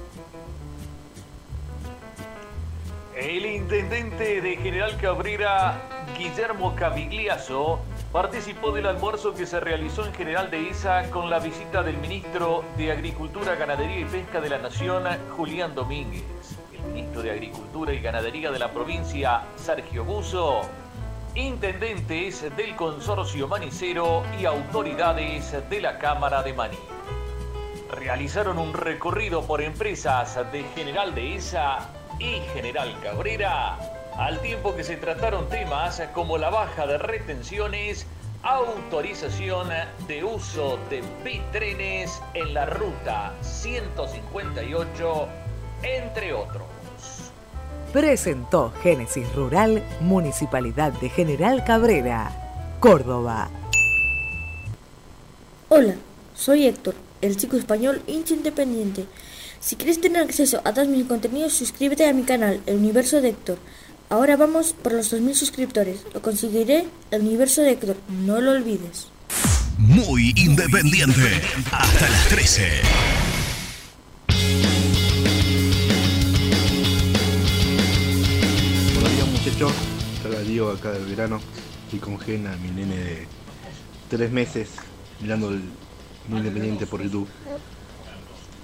El intendente de General Cabrera, Guillermo Cavigliazo, participó del almuerzo que se realizó en General de Isa con la visita del ministro de Agricultura, Ganadería y Pesca de la Nación, Julián Domínguez. El ministro de Agricultura y Ganadería de la provincia, Sergio Buzo, intendentes del consorcio manicero y autoridades de la Cámara de Maní. Realizaron un recorrido por empresas de General de Isa y General Cabrera, al tiempo que se trataron temas como la baja de retenciones, autorización de uso de bitrenes en la ruta 158, entre otros. Presentó Génesis Rural, Municipalidad de General Cabrera, Córdoba. Hola, soy Héctor, el chico español hincha independiente. Si quieres tener acceso a todos mis contenidos, suscríbete a mi canal, El Universo de Héctor. Ahora vamos por los 2.000 suscriptores. Lo conseguiré, El Universo de Héctor. No lo olvides. Muy independiente. Hasta las 13. Buenos días muchachos, Te Diego acá del verano y con Gena, mi nene de tres meses, mirando el Muy Independiente por YouTube.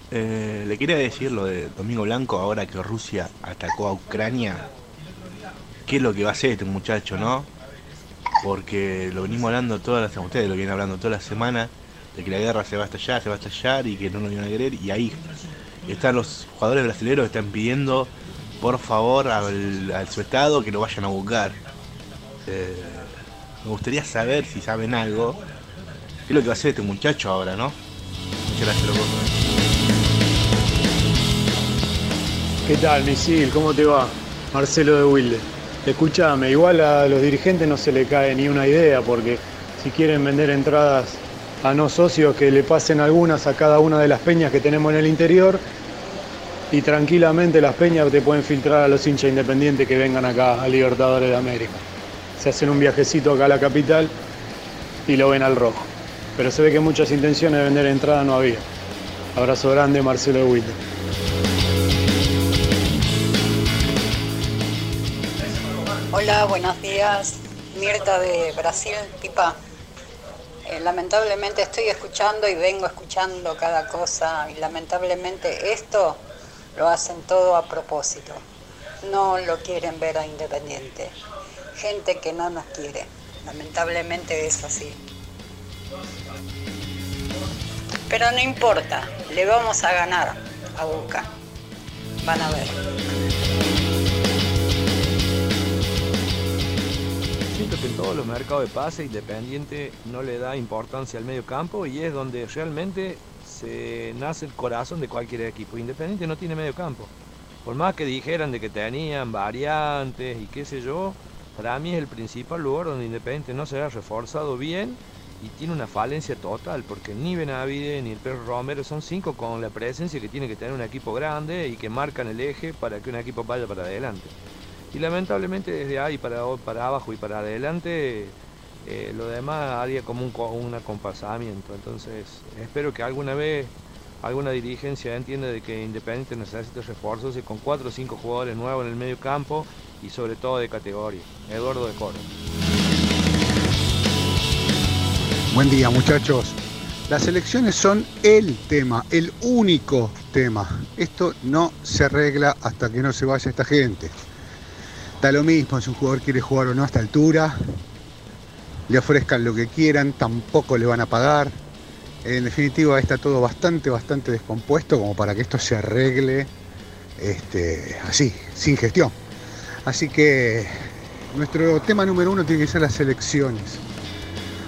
Eh, le quería decir lo de Domingo Blanco ahora que Rusia atacó a Ucrania. ¿Qué es lo que va a hacer este muchacho, no? Porque lo venimos hablando todas las ustedes lo vienen hablando toda la semana de que la guerra se va a estallar, se va a estallar y que no nos iban a querer y ahí están los jugadores brasileños que están pidiendo por favor al, al su estado que lo vayan a buscar. Eh, me gustaría saber si saben algo. ¿Qué es lo que va a hacer este muchacho ahora, no? Muchas gracias, loco. ¿Qué tal, misil? ¿Cómo te va? Marcelo de Wilde. Escúchame, igual a los dirigentes no se le cae ni una idea, porque si quieren vender entradas a no socios, que le pasen algunas a cada una de las peñas que tenemos en el interior, y tranquilamente las peñas te pueden filtrar a los hinchas independientes que vengan acá a Libertadores de América. Se hacen un viajecito acá a la capital y lo ven al rojo. Pero se ve que muchas intenciones de vender entradas no había. Abrazo grande, Marcelo de Wilde. Hola, buenos días. Mirta de Brasil, Pipa. Eh, lamentablemente estoy escuchando y vengo escuchando cada cosa y lamentablemente esto lo hacen todo a propósito. No lo quieren ver a Independiente. Gente que no nos quiere. Lamentablemente es así. Pero no importa, le vamos a ganar a Boca. Van a ver. Siento que en todos los mercados de pase Independiente no le da importancia al medio campo y es donde realmente se nace el corazón de cualquier equipo. Independiente no tiene medio campo. Por más que dijeran de que tenían variantes y qué sé yo, para mí es el principal lugar donde Independiente no se ha reforzado bien y tiene una falencia total, porque ni Benavide ni el Perro Romero son cinco con la presencia que tiene que tener un equipo grande y que marcan el eje para que un equipo vaya para adelante. Y lamentablemente desde ahí para, para abajo y para adelante eh, lo demás haría como un, co- un acompasamiento. Entonces espero que alguna vez alguna dirigencia entiende de que Independiente necesita refuerzos y con 4 o 5 jugadores nuevos en el medio campo y sobre todo de categoría. Eduardo de Coro. Buen día muchachos. Las elecciones son el tema, el único tema. Esto no se arregla hasta que no se vaya esta gente. Da lo mismo si un jugador quiere jugar o no a esta altura. Le ofrezcan lo que quieran, tampoco le van a pagar. En definitiva está todo bastante, bastante descompuesto como para que esto se arregle este, así, sin gestión. Así que nuestro tema número uno tiene que ser las elecciones.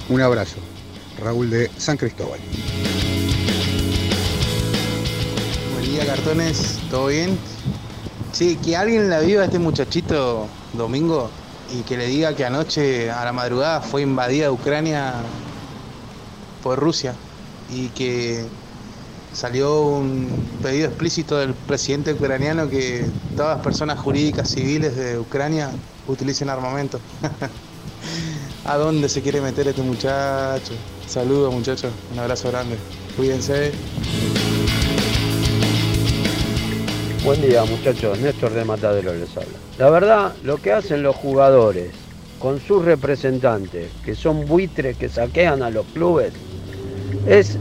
Un abrazo. Raúl de San Cristóbal. Buen día, cartones. ¿Todo bien? Sí, que alguien la viva a este muchachito domingo y que le diga que anoche a la madrugada fue invadida Ucrania por Rusia y que salió un pedido explícito del presidente ucraniano que todas las personas jurídicas civiles de Ucrania utilicen armamento. ¿A dónde se quiere meter este muchacho? Saludos muchachos, un abrazo grande. Cuídense. Buen día muchachos, Néstor de Matadero les habla. La verdad, lo que hacen los jugadores con sus representantes, que son buitres que saquean a los clubes, es,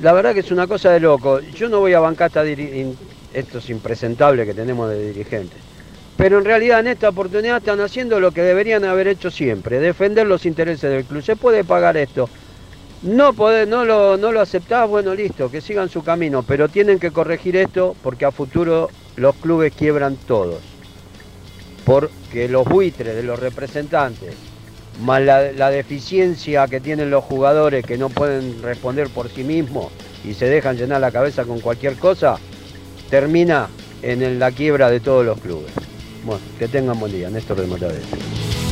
la verdad que es una cosa de loco. Yo no voy a bancar esta estos impresentables que tenemos de dirigentes. Pero en realidad en esta oportunidad están haciendo lo que deberían haber hecho siempre, defender los intereses del club. Se puede pagar esto. No, podés- no, lo, no lo aceptás, bueno, listo, que sigan su camino, pero tienen que corregir esto porque a futuro los clubes quiebran todos. Porque los buitres de los representantes, más la, deficiencia que tienen los jugadores que no pueden responder por sí mismos y se dejan llenar la cabeza con cualquier cosa, termina en la quiebra de todos los clubes. Bueno, que tengan buen día, Néstor de.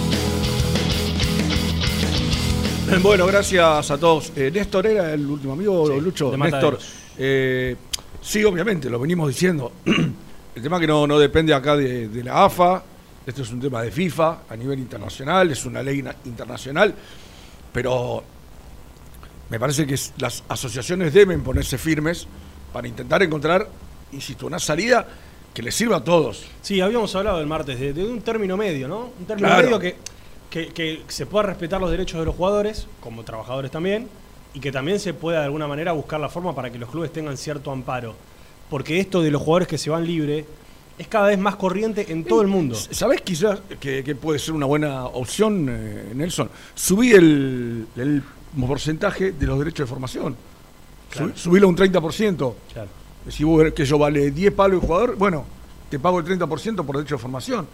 Bueno, gracias a todos. Eh, Néstor era el último amigo, Lucho. Néstor, eh, sí, obviamente, lo venimos diciendo. el tema que no, no depende acá de, de la AFA, esto es un tema de FIFA a nivel internacional, es una ley na- internacional, pero me parece que las asociaciones deben ponerse firmes para intentar encontrar, insisto, una salida que les sirva a todos. Sí, habíamos hablado el martes de, de un término medio, ¿no? Un término Claro. medio que, que, que se pueda respetar los derechos de los jugadores, como trabajadores también, y que también se pueda de alguna manera buscar la forma para que los clubes tengan cierto amparo. Porque esto de los jugadores que se van libre es cada vez más corriente en todo el mundo. ¿Sabés quizás que, que puede ser una buena opción, eh, Nelson? Subí el, el porcentaje de los derechos de formación. Claro. Subí- Subílo un 30%. Claro. Si vos que yo vale 10 palos el jugador, bueno, te pago el 30% por derecho de formación.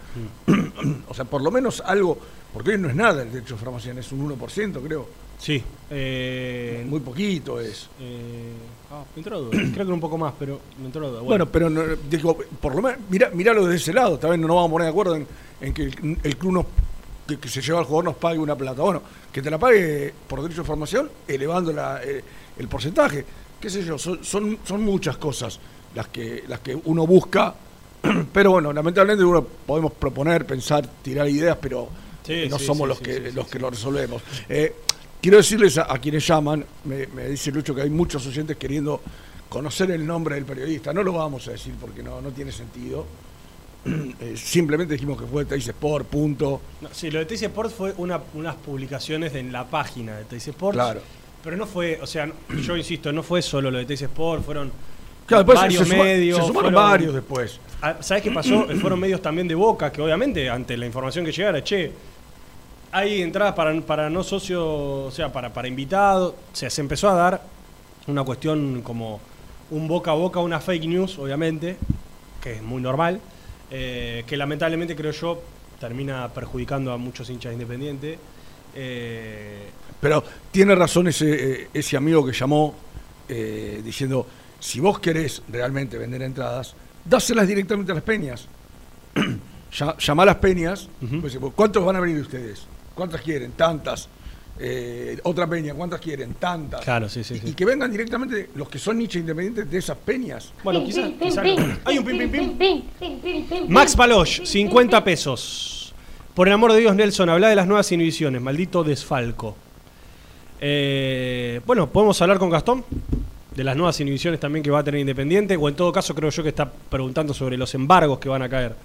o sea, por lo menos algo, porque hoy no es nada el derecho de formación, es un 1%, creo. Sí. eh, Muy poquito es. eh, ah, me entró duda. Creo que un poco más, pero me entró duda. Bueno, pero no, digo, por lo menos, mira, miralo desde ese lado, también no nos vamos a poner de acuerdo en, en que el, el club nos, que, que se lleva al jugador nos pague una plata. Bueno, que te la pague por derecho de formación, elevando la, eh, el porcentaje. Qué sé yo, son, son, son muchas cosas las que, las que uno busca, pero bueno, lamentablemente uno podemos proponer, pensar, tirar ideas, pero Sí, no sí, somos sí, los que los que lo resolvemos. Eh, quiero decirles a, a quienes llaman, me, me dice Lucho que hay muchos oyentes queriendo conocer el nombre del periodista. No lo vamos a decir porque no, no tiene sentido. Eh, simplemente dijimos que fue Teis Sport, punto. No, sí, lo de TC Sports fue una, unas publicaciones en la página de TC Sports. Claro. Pero no fue, o sea, yo insisto, no fue solo lo de TC Sports, fueron Claro, después varios se suma- medios. se sumaron fueron- varios después. Ah, ¿Sabes qué pasó? fueron medios también de Boca, que obviamente ante la información que llegara, che, hay entradas para, para no socios, o sea, para, para invitados. O sea, se empezó a dar una cuestión como un boca a boca, una fake news, obviamente, que es muy normal, eh, que lamentablemente creo yo termina perjudicando a muchos hinchas independientes. Eh, Pero tiene razón ese, eh, ese amigo que llamó eh, diciendo, si vos querés realmente vender entradas, dáselas directamente a las peñas. Llamá a las peñas, pues, ¿cuántos van a venir ustedes? ¿Cuántas quieren? Tantas. Eh, otra peña, ¿cuántas quieren? Tantas. Claro, sí, sí, Y- sí. Y que vengan directamente los que son hinchas independientes de esas peñas. Bueno, quizás. quizás no. Hay un pim, pim, pim. Max Palosh, 50 pesos. Por el amor de Dios, Nelson, habla de las nuevas inhibiciones. Maldito desfalco. Eh, bueno, ¿podemos hablar con Gastón? De las nuevas inhibiciones también que va a tener Independiente, o en todo caso creo yo que está preguntando sobre los embargos que van a caer.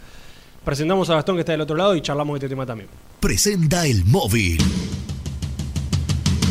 Presentamos a Gastón que está del otro lado y charlamos de este tema también. Presenta el móvil.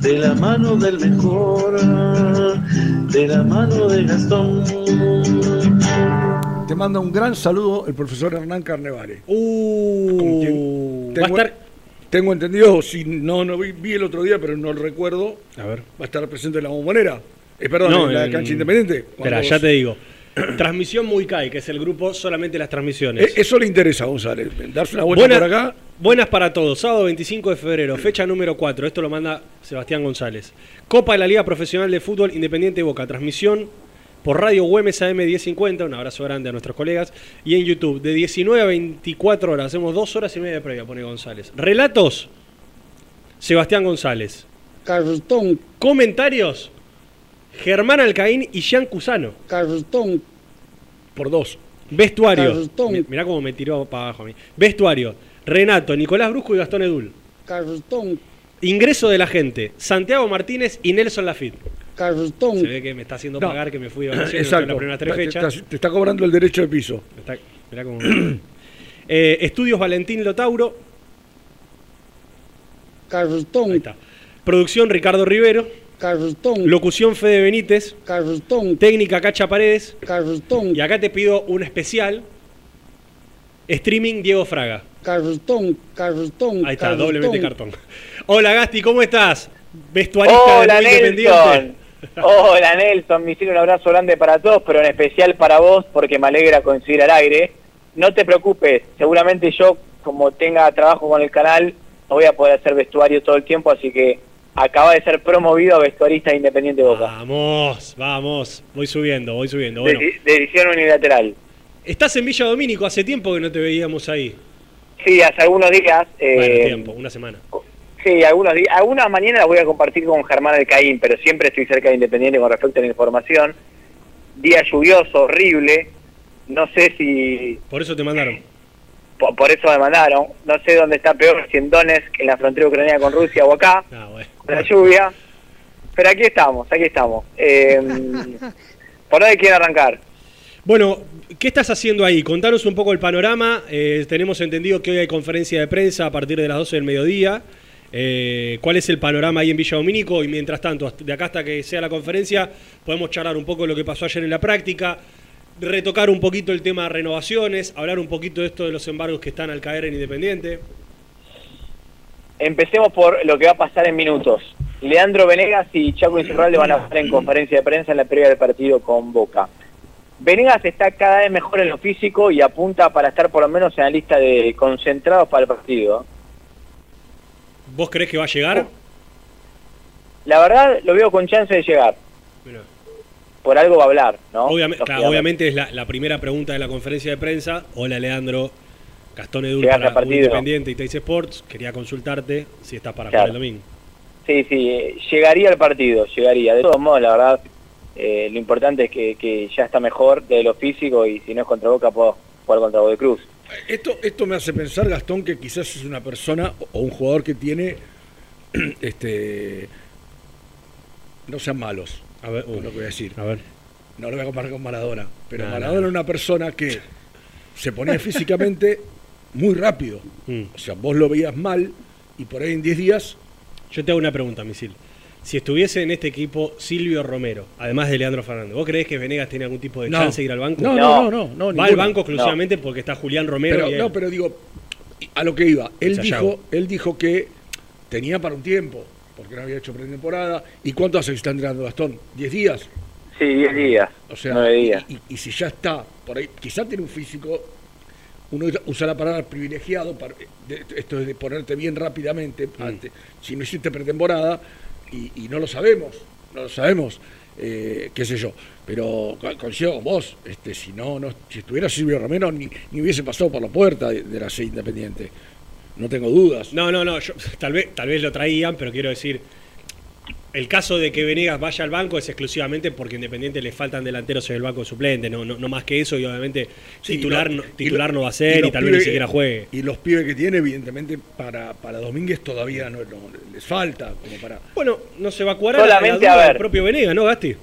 de la mano del mejor, de la mano de Gastón. Te manda un gran saludo el profesor Hernán Carnevale. Uh, tengo, va a estar- tengo entendido, si no, no vi, vi el otro día, pero no lo recuerdo. A ver. Va a estar presente en la bombonera. Eh, perdón, No, en la en- cancha independiente. Espera, ya te digo. Transmisión Muy Kai, que es el grupo solamente las transmisiones. Eh, Eso le interesa a González. Darse una vuelta Buena- por acá. Buenas para todos. Sábado 25 de febrero, fecha número 4. Esto lo manda Sebastián González. Copa de la Liga Profesional de Fútbol Independiente Boca. Transmisión por Radio Güemes AM 1050. Un abrazo grande a nuestros colegas. Y en YouTube, de 19 a 24 horas. Hacemos dos horas y media de previa, pone González. Relatos, Sebastián González. Cartón. Comentarios, Germán Alcaín y Jean Cusano. Cartón. Por dos. Vestuario. Cartón. Mi- Mirá cómo me tiró para abajo a mí. Vestuario. Renato, Nicolás Brusco y Gastón Edul. Cartón. Ingreso de la gente. Santiago Martínez y Nelson Lafitte. Cartón. Se ve que me está haciendo No. pagar que me fui de vacaciones Exacto. en las primeras tres Te- fechas. Te, te está cobrando el derecho de piso. Está- mirá cómo- Eh, Estudios Valentín Lotauro. Cartón. Ahí está. Producción Ricardo Rivero. Cartón. Locución Fede Benítez. Cartón. Técnica Cacha Paredes. Cartón. Y acá te pido un especial. Streaming Diego Fraga. Cartón. Cartón. Ahí está, doblemente cartón. Hola Gasti, ¿cómo estás? Vestuarista Hola de Muy. Independiente. Hola Nelson, misil un abrazo grande para todos, pero en especial para vos porque me alegra coincidir al aire. No te preocupes, seguramente yo como tenga trabajo con el canal no voy a poder hacer vestuario todo el tiempo, así que acaba de ser promovido a vestuarista de Independiente Boca. Vamos, vamos. Voy subiendo, voy subiendo. Bueno, De, de edición unilateral. estás en Villa Domínico, hace tiempo que no te veíamos ahí. Sí, hace algunos días. eh, Bueno, tiempo, una semana. Sí, algunos días. Algunas mañanas las voy a compartir con Germán Alcaín, pero siempre estoy cerca de Independiente con respecto a la información. Día lluvioso, horrible. No sé si Por eso te mandaron. Por, por eso me mandaron. No sé dónde está peor, si en Donetsk, en la frontera ucraniana con Rusia o acá, Ah, bueno. con la lluvia. Pero aquí estamos, aquí estamos. Eh, ¿Por dónde quieren arrancar? Bueno, ¿qué estás haciendo ahí? Contanos un poco el panorama. Eh, tenemos entendido que hoy hay conferencia de prensa a partir de las 12 del mediodía. Eh, ¿Cuál es el panorama ahí en Villa Domínico? Y mientras tanto, de acá hasta que sea la conferencia, podemos charlar un poco de lo que pasó ayer en la práctica, retocar un poquito el tema de renovaciones, hablar un poquito de esto de los embargos que están al caer en Independiente. Empecemos por lo que va a pasar en minutos. Leandro Venegas y Chaco Insurralde van a estar en conferencia de prensa en la previa del partido con Boca. Venegas está cada vez mejor en lo físico y apunta para estar por lo menos en la lista de concentrados para el partido. ¿Vos creés que va a llegar? La verdad lo veo con chance de llegar. Mirá. Por algo va a hablar, ¿no? Obviamente, claro, obviamente es la, la primera pregunta de la conferencia de prensa. Hola Leandro, Gastón Edul para partido. Independiente y Teis Sports. Quería consultarte si estás para Claro. jugar el domingo. Sí, sí, eh, llegaría al partido, llegaría. De todos modos, la verdad, eh, lo importante es que, que ya está mejor de lo físico y si no es contra Boca, puedo jugar contra Godoy Cruz. Esto, esto me hace pensar, Gastón, que quizás es una persona o- o un jugador que tiene, este, no sean malos, a ver, con lo que voy a decir. A ver. No lo voy a comparar con Maradona, pero Maradona no. es una persona que se ponía físicamente muy rápido. Mm. O sea, vos lo veías mal y por ahí en 10 días... Yo te hago una pregunta, Misil. Si estuviese en este equipo Silvio Romero, además de Leandro Fernández, ¿vos creés que Venegas tiene algún tipo de No. chance de ir al banco? No, no, no, no, no, Va al banco exclusivamente porque está Julián Romero Pero, y él. no, pero digo, a lo que iba, él dijo, él dijo que tenía para un tiempo, porque no había hecho pretemporada. ¿Y cuánto hace que está entrenando Gastón? ¿10 días? Sí, 10 días. O sea, 9 días. Y, y- y si ya está por ahí, quizá tiene un físico, uno usa la palabra privilegiado, para, de- esto es de ponerte bien rápidamente, Mm. si no hiciste pretemporada, y, y no lo sabemos. no lo sabemos, eh, qué sé yo. Pero co- coincido con vos, este, si no, no si estuviera Silvio Romero ni, ni hubiese pasado por la puerta de, de la C Independiente. No tengo dudas. No, no, no, yo- tal, vez, tal vez lo traían, pero quiero decir, el caso de que Venegas vaya al banco es exclusivamente porque a Independiente le faltan delanteros en el banco suplente, no, no, no más que eso, y obviamente Sí, titular, y no, lo- titular y no va a ser y, los tal vez ni siquiera juegue. Y los pibes que tiene, evidentemente, para, para Domínguez todavía no, no- les falta. Como para... Bueno, no se evacuará Solamente, la duda a ver. del propio Venegas, ¿no, Gasti?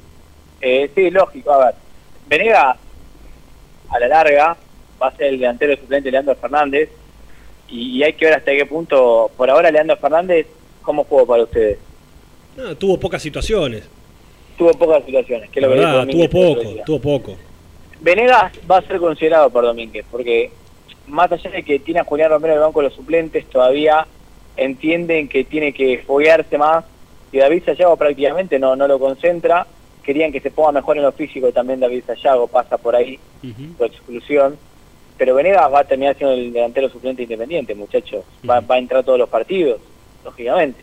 Eh, sí, lógico. A ver, Venega a la larga va a ser el delantero suplente Leandro Fernández y, y hay que ver hasta qué punto, por ahora Leandro Fernández, ¿cómo jugó para ustedes? No, tuvo pocas situaciones. Tuvo pocas situaciones, que lo verdad, tuvo poco, tuvo poco. Venegas va a ser considerado por Domínguez, porque más allá de que tiene a Julián Romero en el banco de los suplentes, todavía entienden que tiene que foguearse más, y David Sayago prácticamente no, no lo concentra, querían que se ponga mejor en lo físico también David Sayago, pasa por ahí, por exclusión, pero Venegas va a terminar siendo el delantero suplente independiente, muchachos, va, va a entrar todos los partidos, lógicamente,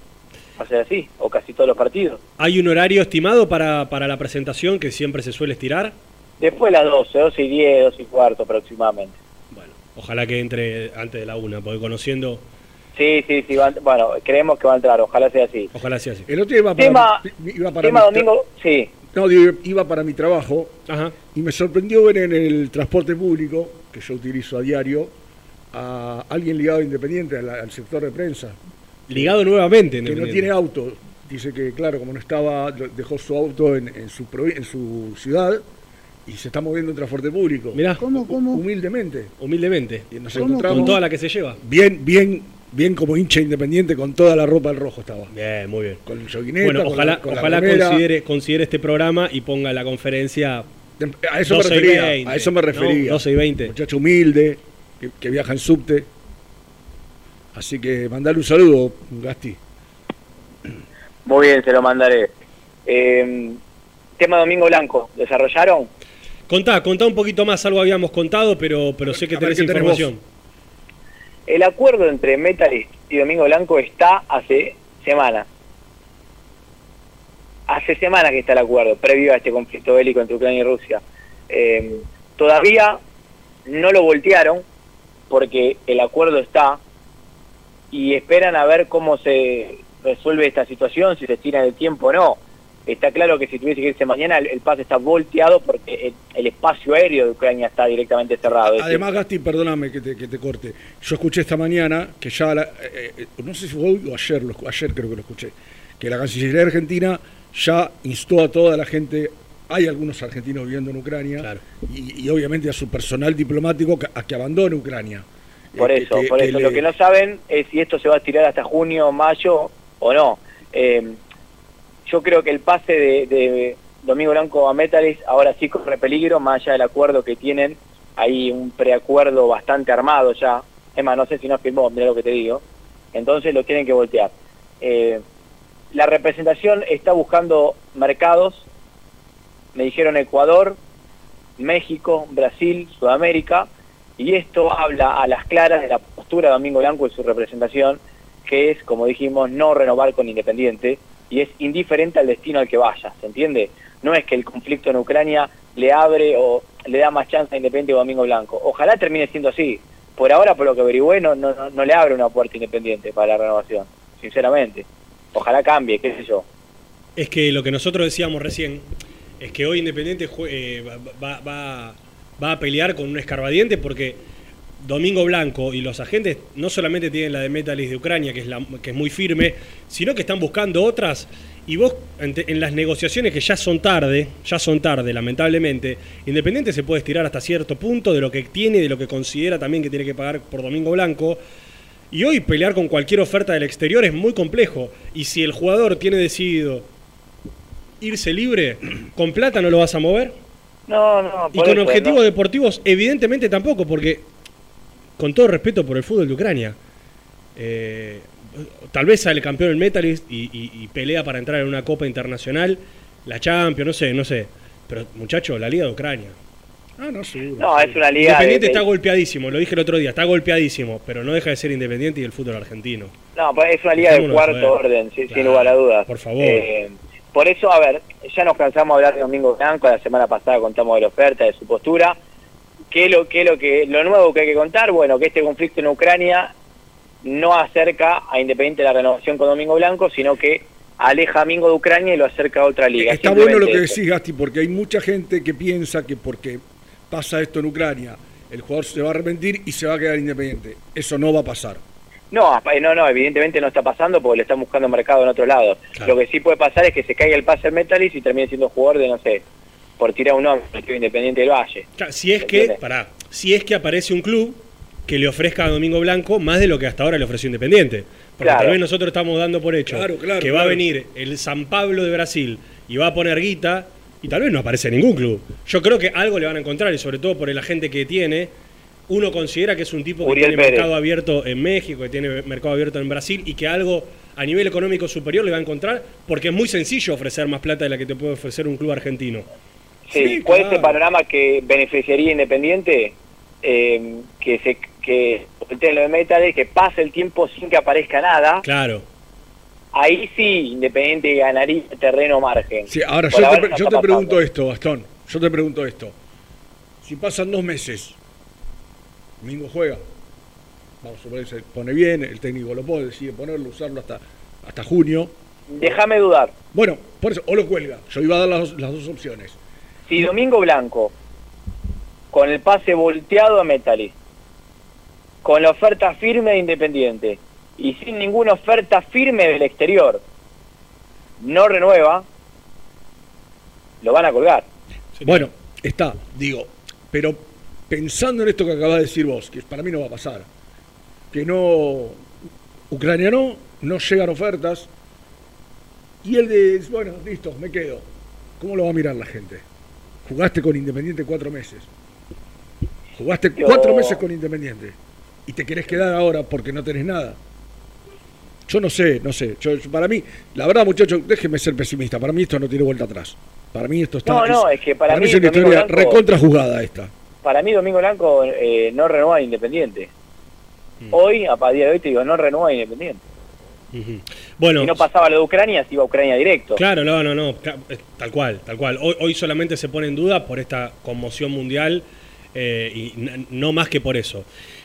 va a ser así, o casi todos los partidos. ¿Hay un horario estimado para, para la presentación que siempre se suele estirar? Después las 12, 12 y 10, 12 y cuarto aproximadamente. Ojalá que entre antes de la una, porque conociendo, Sí, sí, sí, va a- bueno, creemos que va a entrar, ojalá sea así. ojalá sea así. El otro día iba para, Tema- iba para tema domingo, sí. No, iba para mi trabajo y me sorprendió ver en el transporte público, que yo utilizo a diario, a alguien ligado a Independiente, al, al sector de prensa. Ligado nuevamente, Que no tiene auto. Dice que, claro, como no estaba, dejó su auto en, en su, provi- en su ciudad y se está moviendo en transporte público. Mirá. ¿Cómo, cómo? Humildemente. Humildemente. Y nos ¿Cómo, encontramos Con toda la que se lleva. Bien, bien, bien como hincha independiente con toda la ropa del rojo estaba. Bien, muy bien. Con el joguineta, Bueno, con ojalá, la- con la ojalá considere, considere este programa y ponga la conferencia. A eso me 12 y refería. 20, a eso me ¿no? refería. 12 y 20. Muchacho humilde, que, que viaja en subte. Así que mandale un saludo, Gasti. Muy bien, se lo mandaré. Eh, tema Domingo Blanco, ¿desarrollaron? Contá, contá un poquito más, algo habíamos contado, pero, pero sé que tenés ¿qué tenés información. El acuerdo entre Metalist y Domingo Blanco está hace semanas. Hace semanas que está el acuerdo, previo a este conflicto bélico entre Ucrania y Rusia. Eh, todavía no lo voltearon porque el acuerdo está y esperan a ver cómo se resuelve esta situación, si se estira el tiempo o no. Está claro que si tuviese que irse mañana, el, el pase está volteado porque el, el espacio aéreo de Ucrania está directamente cerrado. Decir, Además, Gasti, perdóname que te, que te corte. Yo escuché esta mañana que ya, la- eh, eh, no sé si fue hoy o ayer, lo ayer creo que lo escuché, que la Cancillería Argentina ya instó a toda la gente, hay algunos argentinos viviendo en Ucrania, y, y obviamente a su personal diplomático a que abandone Ucrania. Por Eh, eso, que- por que eso. le- Lo que no saben es si esto se va a tirar hasta junio, mayo o no. Eh, yo creo que el pase de, de Domingo Blanco a Metalist ahora sí corre peligro, más allá del acuerdo que tienen. Hay un preacuerdo bastante armado ya. Es más, no sé si no firmó, mira lo que te digo. Entonces lo tienen que voltear. Eh, la representación está buscando mercados. Me dijeron Ecuador, México, Brasil, Sudamérica, y esto habla a las claras de la postura de Domingo Blanco y su representación, que es, como dijimos, no renovar con Independiente, y es indiferente al destino al que vaya, ¿se entiende? No es que el conflicto en Ucrania le abre o le da más chance a Independiente o Domingo Blanco. Ojalá termine siendo así. Por ahora, por lo que averigüé, no, no, no- le abre una puerta Independiente para la renovación, sinceramente. Ojalá cambie, qué sé yo. Es que lo que nosotros decíamos recién es que hoy Independiente eh, va, va- va- va a pelear con un escarbadiente porque Domingo Blanco y los agentes no solamente tienen la de Metalist de Ucrania, que es, la, que es muy firme, sino que están buscando otras. Y vos, en, en las negociaciones que ya son tarde, ya son tarde, lamentablemente, Independiente se puede estirar hasta cierto punto de lo que tiene, de lo que considera también que tiene que pagar por Domingo Blanco. Y hoy pelear con cualquier oferta del exterior es muy complejo. Y si el jugador tiene decidido irse libre, con plata no lo vas a mover. No, no, Y con objetivos no. deportivos, evidentemente tampoco, porque con todo respeto por el fútbol de Ucrania, eh, tal vez sale campeón el Metalist y, y- y pelea para entrar en una copa internacional, la Champions, no sé, no sé. Pero muchacho, la Liga de Ucrania. Ah, no, seguro. No, es una liga Independiente de- de- está golpeadísimo, lo dije el otro día, está golpeadísimo, pero no deja de ser Independiente y el fútbol argentino. No, pues es una liga de cuarto orden, sí, sin Claro, lugar a dudas. por favor. Eh, Por eso, a ver, ya nos cansamos de hablar de Domingo Blanco, la semana pasada contamos de la oferta, de su postura. ¿Qué es lo, qué es lo, que, lo nuevo que hay que contar? Bueno, que este conflicto en Ucrania no acerca a Independiente la renovación con Domingo Blanco, sino que aleja a Mingo de Ucrania y lo acerca a otra liga. Está bueno lo que decís, Gasti, porque hay mucha gente que piensa que porque pasa esto en Ucrania, el jugador se va a arrepentir y se va a quedar independiente. Eso no va a pasar. No, apa- no, no, evidentemente no está pasando porque le están buscando mercado en otro lado. Lo que sí puede pasar es que se caiga el pase en Metalis y termine siendo jugador de, no sé, por tirar un nombre, el Independiente del Valle. Claro, Si es que, pará, si es que aparece un club que le ofrezca a Domingo Blanco más de lo que hasta ahora le ofreció Independiente. Porque Claro. tal vez nosotros estamos dando por hecho Claro, claro, que va a venir el San Pablo de Brasil y va a poner guita y tal vez no aparece ningún club. Yo creo que algo le van a encontrar y sobre todo por el agente que tiene. Uno considera que es un tipo que Uriel tiene Pérez. mercado abierto en México, que tiene mercado abierto en Brasil y que algo a nivel económico superior le va a encontrar porque es muy sencillo ofrecer más plata de la que te puede ofrecer un club argentino. Sí, ¿cuál es el panorama que beneficiaría Independiente? Eh, que se que volteen lo de Metales, que pase el tiempo sin que aparezca nada. Claro. Ahí sí, Independiente ganaría terreno margen. Sí, ahora yo te, yo pregunto esto, Gastón. Yo te pregunto esto. Si pasan dos meses, Domingo juega. Vamos a suponer se pone bien, el técnico lo pone, decide ponerlo, usarlo hasta, hasta junio. Déjame dudar. Bueno, por eso, o lo cuelga. Yo iba a dar las, dos- las dos opciones. Si Domingo Blanco, con el pase volteado a Metali, con la oferta firme de Independiente y sin ninguna oferta firme del exterior, no renueva, lo van a colgar. Bueno, está, digo, pero pensando en esto que acabas de decir vos, que para mí no va a pasar, que no, Ucrania no, no llegan ofertas, y él de, bueno, listo, me quedo. ¿Cómo lo va a mirar la gente? Jugaste con Independiente cuatro meses. Jugaste Yo- cuatro meses con Independiente. Y te querés quedar ahora porque no tenés nada. Yo no sé, no sé. Yo, para mí, la verdad, muchachos, déjenme ser pesimista. Para mí esto no tiene vuelta atrás. Para mí esto está. No, no, es que para mí es una Domingo historia Blanco- recontra jugada esta. Para mí Domingo Blanco eh, no renueva a Independiente. Mm. Hoy, a día de hoy te digo, no renueva a Independiente. Bueno, si no pasaba lo de Ucrania, se iba a Ucrania directo. Claro, no, no, no, eh, tal cual, tal cual. Hoy, hoy solamente se pone en duda por esta conmoción mundial eh, y no más que por eso.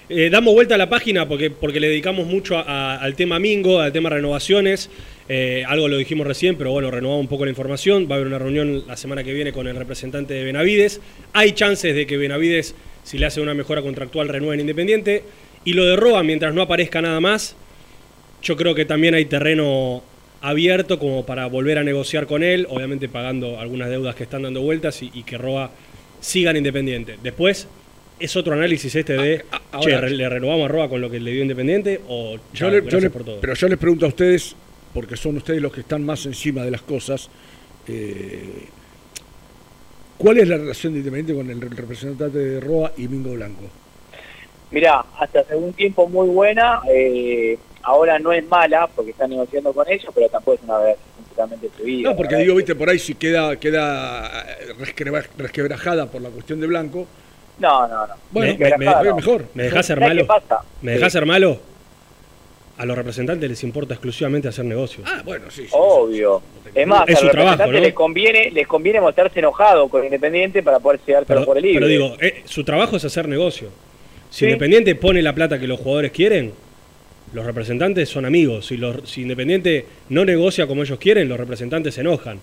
Eh, damos vuelta a la página porque, porque le dedicamos mucho al tema Mingo, al tema renovaciones. Eh, algo lo dijimos recién, pero bueno, renovamos un poco la información. Va a haber una reunión la semana que viene con el representante de Benavides. Hay chances de que Benavides, si le hace una mejora contractual, renueve en Independiente. Y lo de Roa, mientras no aparezca nada más, yo creo que también hay terreno abierto como para volver a negociar con él, obviamente pagando algunas deudas que están dando vueltas y, y que Roa siga en Independiente. Después es otro análisis este de, ahora- che, re- ¿le renovamos a Roa con lo que le dio Independiente o Yo chao, le- yo gracias le- por todo? pero yo les pregunto a ustedes, porque son ustedes los que están más encima de las cosas, eh, ¿cuál es la relación de Independiente con el representante de Roa y Mingo Blanco? Mirá, hasta hace un tiempo muy buena, eh, ahora no es mala porque está negociando con ellos, pero tampoco es una vez completamente fluida. No, porque digo, viste, por ahí si queda, queda eh, resquebra- resquebrajada por la cuestión de Blanco. No, no, no. Bueno, me, me- Resquebrajada, me- no. mejor. ¿Me dejás ser ¿Sabés qué malo? pasa? ¿Me Sí. dejás ser malo? A los representantes les importa exclusivamente hacer negocios. Ah, bueno, sí. Obvio. Es más, Es a los trabajo, representantes ¿no? les conviene, les conviene mostrarse enojado con Independiente para poder llegárselo Pero, por el libre. pero digo, eh, su trabajo es hacer negocio. Si Sí. Independiente pone la plata que los jugadores quieren, los representantes son amigos. Si, los, si Independiente no negocia como ellos quieren, los representantes se enojan.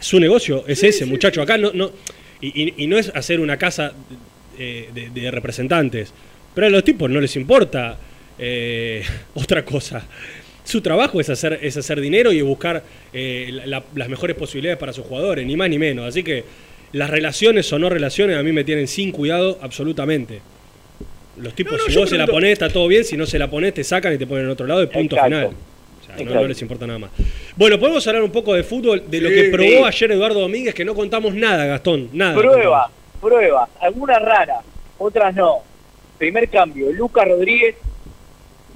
Su negocio es ese, muchacho. Acá no, no y, y- y no es hacer una casa eh, de, de representantes. Pero a los tipos no les importa eh, otra cosa. Su trabajo es hacer, es hacer dinero y buscar eh, la- la- las mejores posibilidades para sus jugadores, ni más ni menos. Así que las relaciones o no relaciones a mí me tienen sin cuidado absolutamente. Los tipos, No, no, si vos se la ponés, está todo bien. Si no se la ponés, te sacan y te ponen en otro lado y punto Exacto. final. O sea, no- les importa nada más. Bueno, podemos hablar un poco de fútbol, de lo Sí, que probó sí. ayer Eduardo Domínguez, que no contamos nada, Gastón. Nada. Pruebas, pruebas, algunas raras, otras no. Primer cambio, Lucas Rodríguez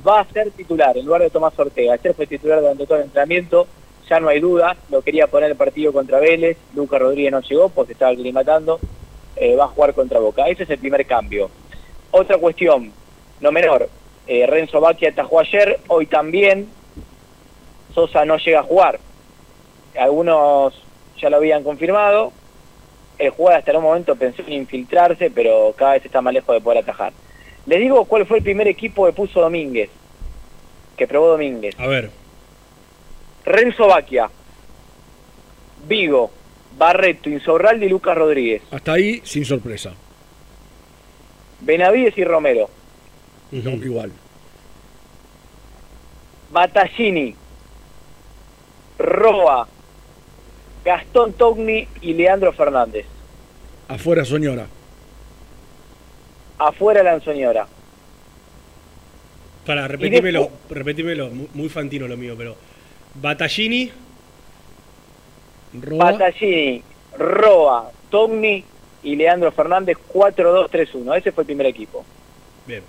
va a ser titular en lugar de Tomás Ortega. Ayer fue titular durante todo el entrenamiento, ya no hay duda, lo quería poner el partido contra Vélez, Lucas Rodríguez no llegó porque estaba aclimatando, eh, va a jugar contra Boca. Ese es el primer cambio. Otra cuestión, no menor, eh, Renzo Bacchi atajó ayer, hoy también, Sosa no llega a jugar. algunos ya lo habían confirmado. El jugador hasta un momento pensó en infiltrarse, pero cada vez está más lejos de poder atajar. Les digo cuál fue el primer equipo que puso Domínguez, que probó Domínguez. A ver. Renzo Baquia, Vigo, Barreto, Insaurralde y Lucas Rodríguez. Hasta ahí, sin sorpresa. Benavides y Romero. No, igual. Battaglini, Roa, Gastón Togni y Leandro Fernández. Afuera, señora. Afuera Lanzoñora. Para, repetímelo, repetímelo, mu- muy fantino lo mío, pero. Battaglini, Battaglini, Roa, Togni y Leandro Fernández 4-2-3-1. Ese fue el primer equipo. bien.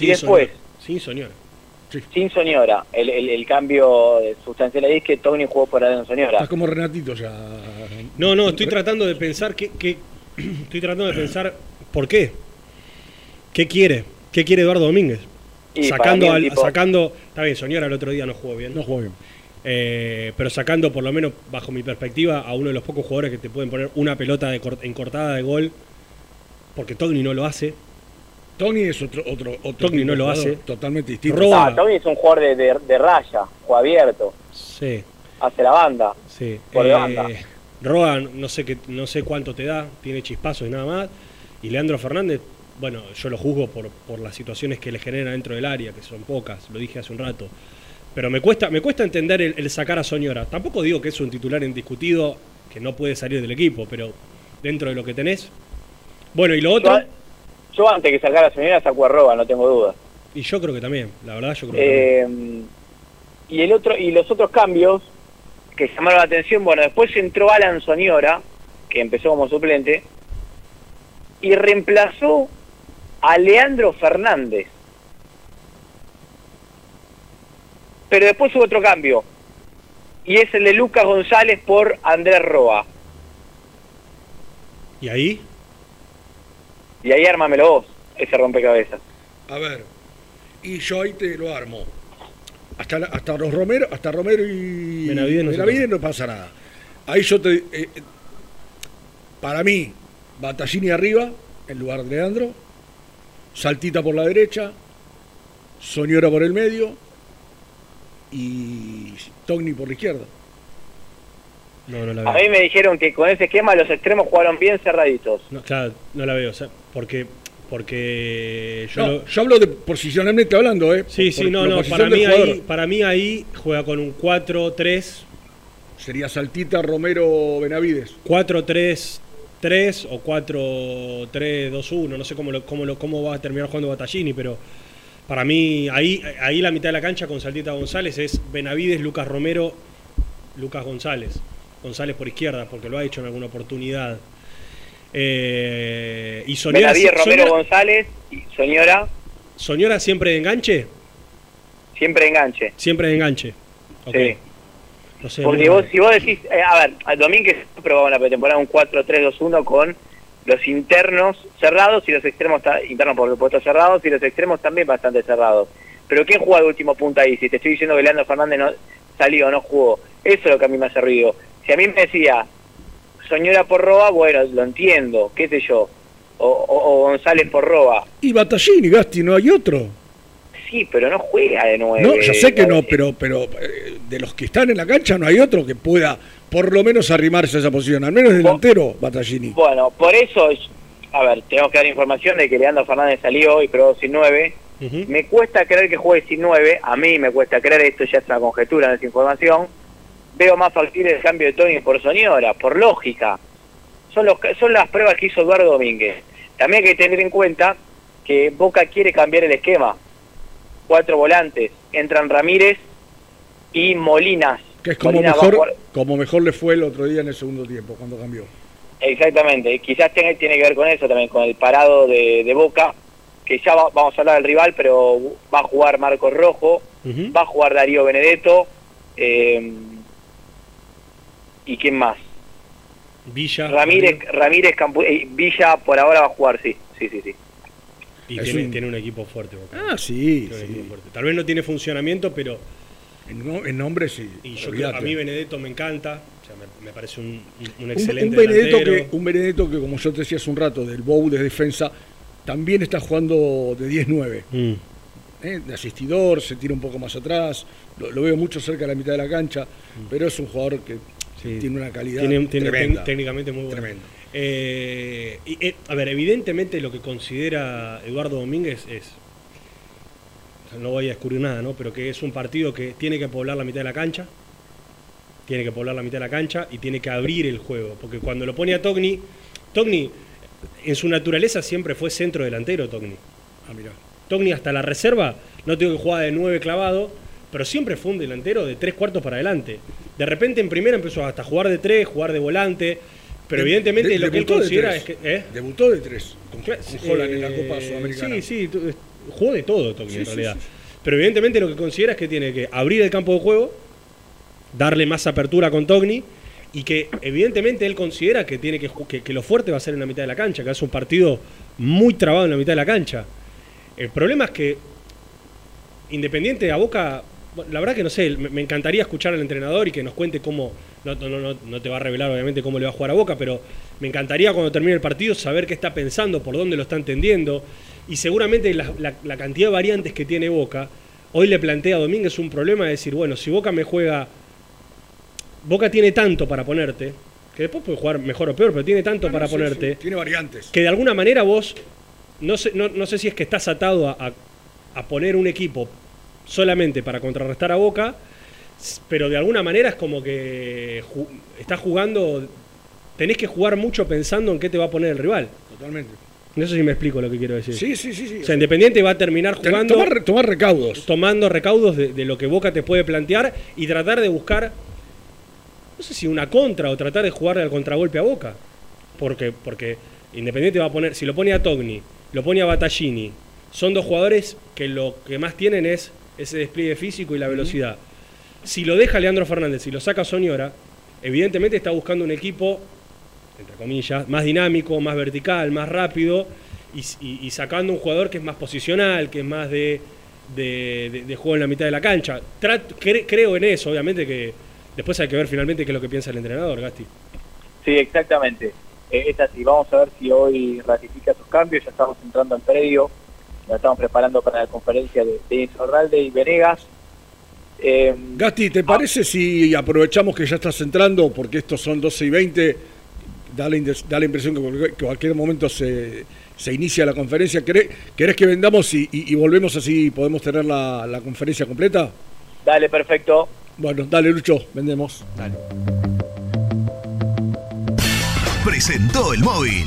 y después, Sin Sin Soñora, el, el- el cambio sustancial ahí es que Togni jugó por Adrián Soñora. Estás como Renatito ya. No, no, estoy tratando de pensar qué, qué- estoy tratando de pensar por qué. ¿Qué quiere? ¿Qué quiere Eduardo Domínguez? Y sacando al, tipo- sacando, está bien, Soñora el otro día no jugó bien. No jugó bien. Eh, pero sacando por lo menos bajo mi perspectiva a uno de los pocos jugadores que te pueden poner una pelota de cort- en cortada de gol, porque Togni no lo hace. Tony es otro otro tipo no lo hace. Totalmente distinto. Ah, Togni es un jugador de, de- de raya, juega abierto, Sí, hace la banda. sí. Por Eh, banda. Roa, no sé qué, no sé cuánto te da, tiene chispazos y nada más. Y Leandro Fernández, bueno, yo lo juzgo por, por las situaciones que le genera dentro del área, que son pocas, lo dije hace un rato. Pero me cuesta, me cuesta entender el, el sacar a Soñora. Tampoco digo que es un titular indiscutido, que no puede salir del equipo, pero dentro de lo que tenés. Bueno, y lo otro, Yo, yo antes que sacara a Soñora sacó a Roa, no tengo duda. y yo creo que también, la verdad yo creo que también. Eh, y el otro y los otros cambios que llamaron la atención, bueno, después entró Alan Soñora, que empezó como suplente, y reemplazó a Leandro Fernández. Pero después hubo otro cambio, y es el de Lucas González por Andrés Roa. ¿Y ahí? Y ahí ármamelo vos, ese rompecabezas. A ver, y yo ahí te lo armo. Hasta, la- hasta los Romero, hasta Romero y Benavides no Benavides no pasa nada. Ahí yo te. eh, eh, para mí, Battaglini arriba, en lugar de Leandro. Saltita por la derecha. Soñora por el medio. Y Togni por la izquierda. No, no la A veo. mí me dijeron que con ese esquema los extremos jugaron bien cerraditos. No, claro, no la veo, o sea, porque, porque yo No, lo- yo hablo de posicionalmente hablando, ¿eh? Sí, Por- sí, no, no, para mí, jugador. ahí, para mí ahí juega con un 4-3, Sería Saltita, Romero, Benavides. 4-3-3 o 4-3-2-1, no sé cómo, lo, cómo, lo, cómo va a terminar jugando Battaglini, pero para mí ahí, ahí la mitad de la cancha con Saltita González es Benavides, Lucas Romero, Lucas González. González por izquierda, porque lo ha hecho en alguna oportunidad. Eh, y Soñora, Benavides, Romero, Soñora- González y Soñora Soñora siempre de enganche, siempre enganche. siempre de enganche. Ok. Sí. No sé, Porque no- vos, si vos decís, eh, a ver, a Domínguez probaba en la pretemporada un 4-3-2-1 con los internos cerrados y los extremos internos por supuesto cerrados y los extremos también bastante cerrados. Pero ¿quién juega de último punta ahí? Si te estoy diciendo que Leandro Fernández no salió, no jugó. Eso es lo que a mí me hace ruido. Si a mí me decía Soñora por Roa, bueno, lo entiendo, qué sé yo. O, o- o González por Roa. Y Battaglini, Gasti, no hay otro. Sí, pero no juega de nueve. No, yo sé que no, pero, pero eh, de los que están en la cancha no hay otro que pueda por lo menos arrimarse a esa posición, al menos delantero, Battaglini. Bueno, por eso, a ver, tenemos que dar información de que Leandro Fernández salió y probó sin 9. Me cuesta creer que juegue sin 9, a mí me cuesta creer, esto ya es una conjetura, no es información. Veo más factible el cambio de Tony por Soñora, por lógica. Son, los, son las pruebas que hizo Eduardo Domínguez. También hay que tener en cuenta que Boca quiere cambiar el esquema. Cuatro volantes, entran Ramírez y Molinas. Que es como mejor, como mejor le fue el otro día en el segundo tiempo, cuando cambió. Exactamente, quizás tenga- tiene que ver con eso también, con el parado de, de Boca, que ya va- vamos a hablar del rival, pero va a jugar Marcos Rojo, va a jugar Darío Benedetto, eh, ¿y quién más? Villa. Ramírez, Ramírez Campu- eh, Villa por ahora va a jugar, sí, sí, sí, sí. Y tiene, un- tiene un equipo fuerte. Boca. Ah, sí, Tiene un sí. equipo fuerte. Tal vez no tiene funcionamiento, pero En, no- en nombres sí. Y yo creo, a mí Benedetto me encanta, o sea, me, me parece un, un- excelente un, Benedetto delantero. que, un Benedetto que, como yo te decía hace un rato, del Bow de defensa, también está jugando de 10-9. Mm. ¿eh? De asistidor, se tira un poco más atrás, lo, lo veo mucho cerca de la mitad de la cancha, pero es un jugador que tiene una calidad. Tiene, tiene tremenda. técnicamente muy bueno. Tremendo. Eh, y, eh, a ver, evidentemente lo que considera Eduardo Domínguez es. o sea, no voy a descubrir nada, ¿no? Pero que es un partido que tiene que poblar la mitad de la cancha. Tiene que poblar la mitad de la cancha y tiene que abrir el juego. Porque cuando lo pone a Togni. Togni, en su naturaleza, siempre fue centro delantero, Togni. Ah, mirá. Togni hasta la reserva, no tengo que jugar de 9 clavado, pero siempre fue un delantero de tres cuartos para adelante. De repente en primera empezó hasta a jugar de 3, jugar de volante, pero De- evidentemente de- lo que él considera tres. es que... ¿eh? Debutó de tres con, Cla- con Holland en la eh, Copa Sudamericana. Sí, sí, tu- jugó de todo Togni Sí, en realidad. sí, sí. Pero evidentemente lo que considera es que tiene que abrir el campo de juego, darle más apertura con Togni y que evidentemente él considera que tiene que, que, que lo fuerte va a ser en la mitad de la cancha, que es un partido muy trabado en la mitad de la cancha. El problema es que Independiente a Boca, la verdad que no sé, me, me encantaría escuchar al entrenador y que nos cuente cómo, no, no, no, no te va a revelar obviamente cómo le va a jugar a Boca, pero me encantaría cuando termine el partido saber qué está pensando, por dónde lo está entendiendo y seguramente la, la- la cantidad de variantes que tiene Boca, hoy le plantea a Domínguez un problema de decir, bueno, si Boca me juega, Boca tiene tanto para ponerte, que después puede jugar mejor o peor, pero tiene tanto para Sí, sí, ponerte tiene variantes. que de alguna manera vos, no sé, no, no sé si es que estás atado a, a- a poner un equipo solamente para contrarrestar a Boca, pero de alguna manera es como que ju- estás jugando, tenés que jugar mucho pensando en qué te va a poner el rival. Totalmente. No sé si me explico lo que quiero decir. Sí, sí, sí. sí. O sea, Independiente va a terminar jugando... tomar, tomar recaudos. Tomando recaudos de, de lo que Boca te puede plantear y tratar de buscar, no sé si una contra o tratar de jugarle al contragolpe a Boca. Porque, porque Independiente va a poner, si lo pone a Togni, lo pone a Battaglini, son dos jugadores que lo que más tienen es ese despliegue físico y la velocidad. Si lo deja Leandro Fernández y lo saca Soñora, evidentemente está buscando un equipo, entre comillas, más dinámico, más vertical, más rápido, y, y- y sacando un jugador que es más posicional, que es más de, de- de- de juego en la mitad de la cancha. Cre- creo en eso, obviamente que después hay que ver finalmente qué es lo que piensa el entrenador, Gasti. Sí, exactamente. Eh, es así. Vamos a ver si hoy ratifica sus cambios. Ya estamos entrando al predio. Nos estamos preparando para la conferencia de, de Insorralde y Venegas. Eh, Gasti, ¿te parece si aprovechamos que ya estás entrando, porque estos son 12 y 20, da la, indes- da la impresión que cualquier- momento se, se inicia la conferencia? ¿Querés, querés que vendamos y, y- y volvemos así y podemos tener la, la conferencia completa? dale, perfecto. Bueno, dale Lucho, vendemos. Dale. Presentó el móvil.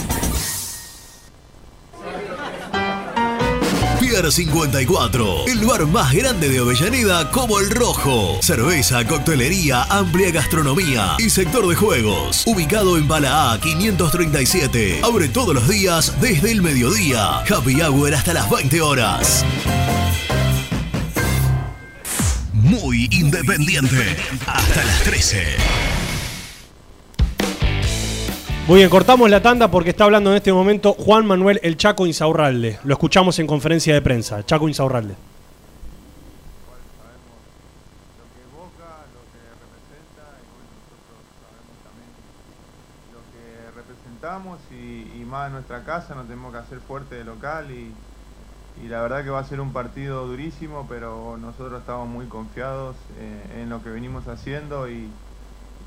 Pier 54, el bar más grande de Avellaneda como el Rojo. Cerveza, coctelería, amplia gastronomía y sector de juegos. Ubicado en Bala A 537. Abre todos los días desde el mediodía. Happy Hour hasta las 20 horas. Muy independiente. Hasta las 13. Muy bien, cortamos la tanda porque está hablando en este momento Juan Manuel El Chaco Insaurralde. Lo escuchamos en conferencia de prensa. Chaco Insaurralde. y, y más en nuestra casa, nos tenemos que hacer fuerte de local y, y la verdad que va a ser un partido durísimo, pero nosotros estamos muy confiados eh, en lo que venimos haciendo y,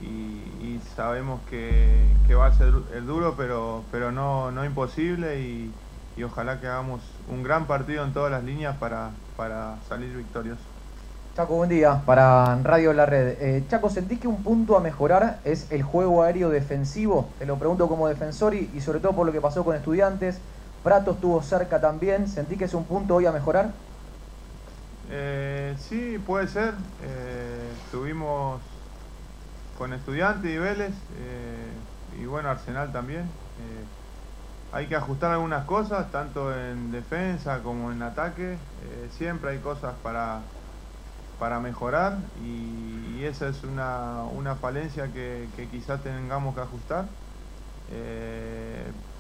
y- y sabemos que, que va a ser el duro, pero, pero no, no imposible y, y ojalá que hagamos un gran partido en todas las líneas para, para salir victoriosos. Chaco, buen día. Para Radio La Red. Eh, Chaco, ¿sentís que un punto a mejorar es el juego aéreo defensivo? Te lo pregunto como defensor y, y sobre todo por lo que pasó con estudiantes. Prato estuvo cerca también. ¿Sentís que es un punto hoy a mejorar? Eh, sí, puede ser. Eh, estuvimos con Estudiantes y Vélez eh, y bueno, Arsenal también. Eh, hay que ajustar algunas cosas, tanto en defensa como en ataque. Eh, siempre hay cosas para, para mejorar y, esa es una, una falencia que, que quizás tengamos que ajustar.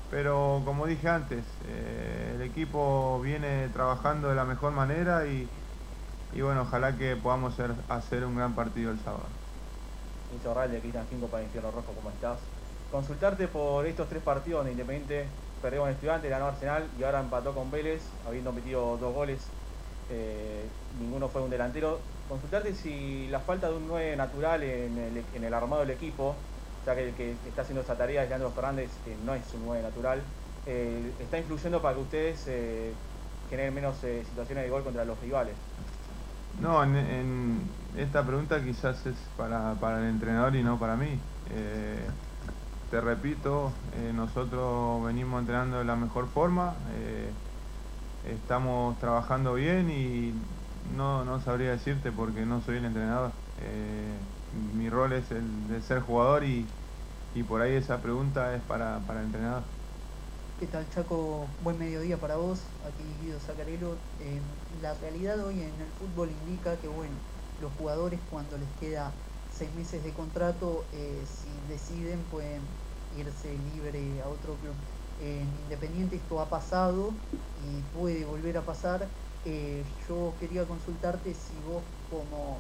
Pero como dije antes, el equipo viene trabajando de la mejor manera y, y bueno, ojalá que podamos ser- hacer un gran partido el sábado. Insaurral de Cristian 5 para Infierno Rojo, ¿cómo estás? Consultarte por estos tres partidos donde Independiente perdió con Estudiantes, ganó Arsenal y ahora empató con Vélez, habiendo metido dos goles, eh, ninguno fue un delantero. Consultarte si la falta de un 9 natural en el, armado del equipo, ya que el que está haciendo esa tarea es Leandro Fernández, que no es un 9 natural, eh, está influyendo para que ustedes eh, generen menos situaciones de gol contra los rivales. No, en, esta pregunta quizás es para, para el entrenador y no para mí. Eh, te repito, eh, nosotros venimos entrenando de la mejor forma, eh, estamos trabajando bien y no, no sabría decirte porque no soy el entrenador. Mi rol es el de ser jugador y, y por ahí esa pregunta es para, para el entrenador. ¿Qué tal Chaco? Buen mediodía para vos, aquí Guido Sacarelo. Eh, la realidad hoy en el fútbol indica que bueno, los jugadores cuando les queda seis meses de contrato, eh, si deciden pueden irse libre a otro club. En Independiente esto ha pasado y puede volver a pasar. Eh, yo quería consultarte si vos como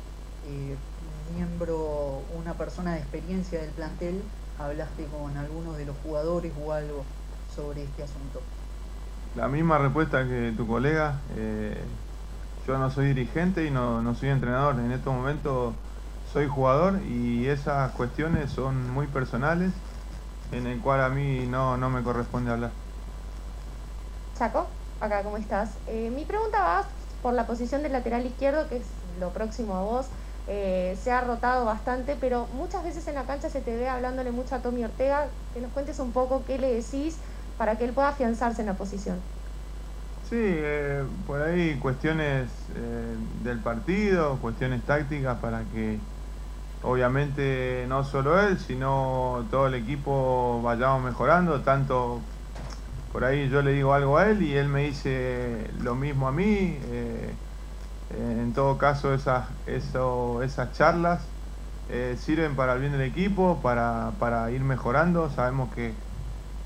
miembro, una persona de experiencia del plantel, hablaste con algunos de los jugadores o algo sobre este asunto. La misma respuesta que tu colega. eh, yo no soy dirigente y no, no soy entrenador. En estos momentos soy jugador y esas cuestiones son muy personales en el cual a mí no, no me corresponde hablar. Chaco, acá, ¿cómo estás? Eh, mi pregunta va por la posición del lateral izquierdo, que es lo próximo a vos. Eh, se ha rotado bastante, pero muchas veces en la cancha se te ve hablándole mucho a Tommy Ortega. Que nos cuentes un poco qué le decís para que él pueda afianzarse en la posición. Sí, eh, por ahí cuestiones eh, del partido, cuestiones tácticas para que obviamente no solo él, sino todo el equipo vayamos mejorando, tanto por ahí yo le digo algo a él y él me dice lo mismo a mí. eh, en todo caso esas, eso, esas charlas sirven para el bien del equipo, para, para ir mejorando. Sabemos que,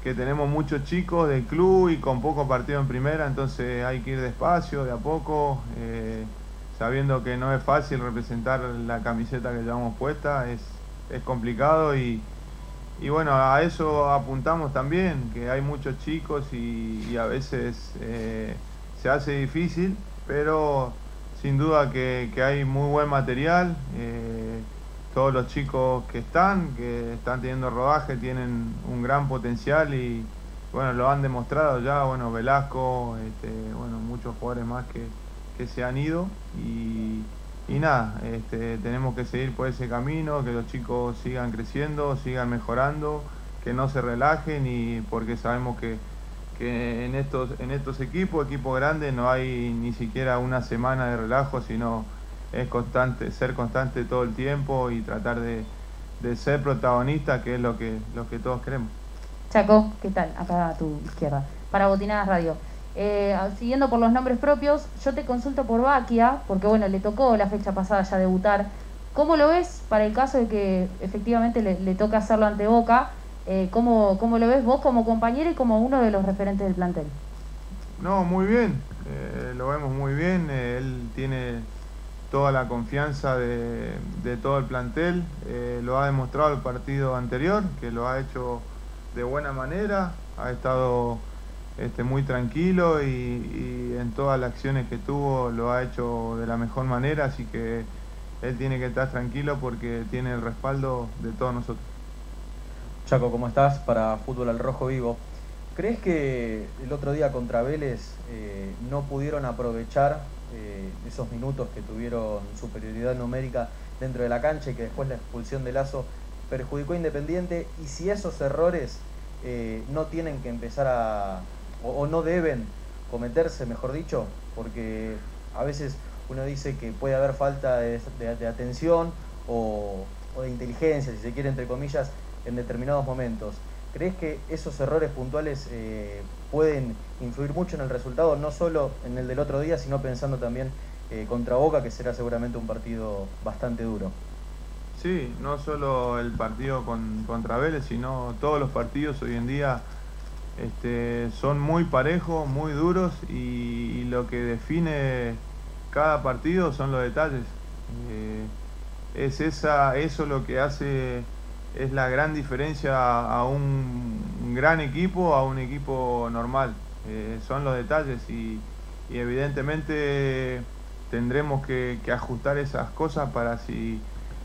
que tenemos muchos chicos del club y con poco partido en primera, entonces hay que ir despacio, de a poco, eh, sabiendo que no es fácil representar la camiseta que llevamos puesta, es, es complicado y, y bueno, a eso apuntamos también, que hay muchos chicos y, a veces eh, se hace difícil, pero sin duda que, que hay muy buen material. eh, todos los chicos que están, que están teniendo rodaje, tienen un gran potencial y bueno, lo han demostrado ya, bueno, Velasco, este, bueno, muchos jugadores más que, que se han ido y, y nada, este, tenemos que seguir por ese camino, que los chicos sigan creciendo, sigan mejorando, que no se relajen y porque sabemos que, que en estos, en estos equipos, equipos grandes, no hay ni siquiera una semana de relajo, sino es constante, ser constante todo el tiempo y tratar de, de ser protagonista, que es lo que, lo que todos queremos. Chaco, ¿qué tal? Acá a tu izquierda. Para Botinadas Radio. Eh, siguiendo por los nombres propios, yo te consulto por Baquia, porque bueno, le tocó la fecha pasada ya debutar. ¿Cómo lo ves para el caso de que efectivamente le, le toca hacerlo ante Boca? Eh, ¿cómo, ¿Cómo lo ves vos como compañero y como uno de los referentes del plantel? No, muy bien, eh, lo vemos muy bien, eh, él tiene toda la confianza de, de todo el plantel, eh, lo ha demostrado el partido anterior, que lo ha hecho de buena manera, ha estado este, muy tranquilo y, en todas las acciones que tuvo lo ha hecho de la mejor manera, así que él tiene que estar tranquilo porque tiene el respaldo de todos nosotros. Chaco, ¿cómo estás? Para Fútbol al Rojo Vivo. ¿Crees que el otro día contra Vélez eh, no pudieron aprovechar eh, esos minutos que tuvieron superioridad numérica dentro de la cancha y que después la expulsión de Lazo perjudicó a Independiente? Y si esos errores eh, no tienen que empezar a, o, no deben cometerse, mejor dicho, porque a veces uno dice que puede haber falta de, de- de atención o, o de inteligencia, si se quiere, entre comillas, en determinados momentos. ¿Crees que esos errores puntuales eh, pueden influir mucho en el resultado, no solo en el del otro día, sino pensando también eh, contra Boca, que será seguramente un partido bastante duro? Sí, no solo el partido con, contra Vélez, sino todos los partidos hoy en día este, son muy parejos, muy duros y, lo que define cada partido son los detalles. Eh, es esa, eso lo que hace, es la gran diferencia a un, gran equipo a un equipo normal. Eh, son los detalles y, evidentemente tendremos que, ajustar esas cosas para si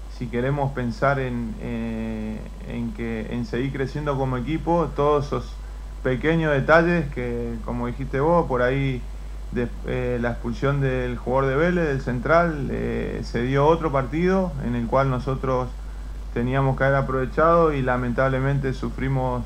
si queremos pensar en, eh, en, que, en seguir creciendo como equipo, todos esos pequeños detalles que, como dijiste vos, por ahí de- eh, la expulsión del jugador de Vélez, del central, se dio otro partido en el cual nosotros teníamos que haber aprovechado y lamentablemente sufrimos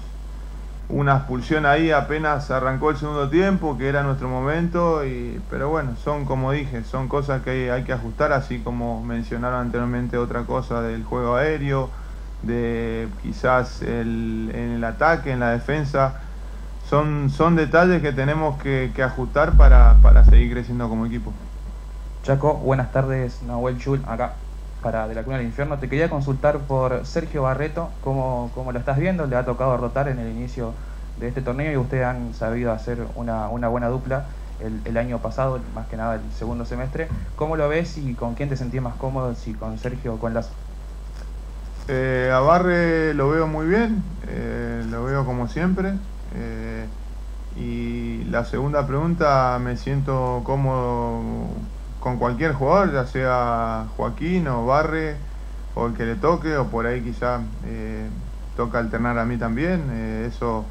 una expulsión ahí apenas arrancó el segundo tiempo, que era nuestro momento, y, pero bueno, son como dije, son cosas que hay, que ajustar, así como mencionaron anteriormente otra cosa del juego aéreo, de quizás el, en el ataque, en la defensa, son, son detalles que tenemos que, que ajustar para, para seguir creciendo como equipo. Chaco, buenas tardes, Nahuel Chul, acá para De la Cuna del Infierno. Te quería consultar por Sergio Barreto, cómo, cómo lo estás viendo, le ha tocado rotar en el inicio de este torneo y ustedes han sabido hacer una, una buena dupla el, el año pasado, más que nada el segundo semestre. ¿Cómo lo ves y con quién te sentís más cómodo, si con Sergio o con Lazo? Eh, a Barre lo veo muy bien, eh, lo veo como siempre. eh, y la segunda pregunta, me siento cómodo con cualquier jugador, ya sea Joaquín o Barre, o el que le toque, o por ahí quizá eh, toca alternar a mí también. eh, eso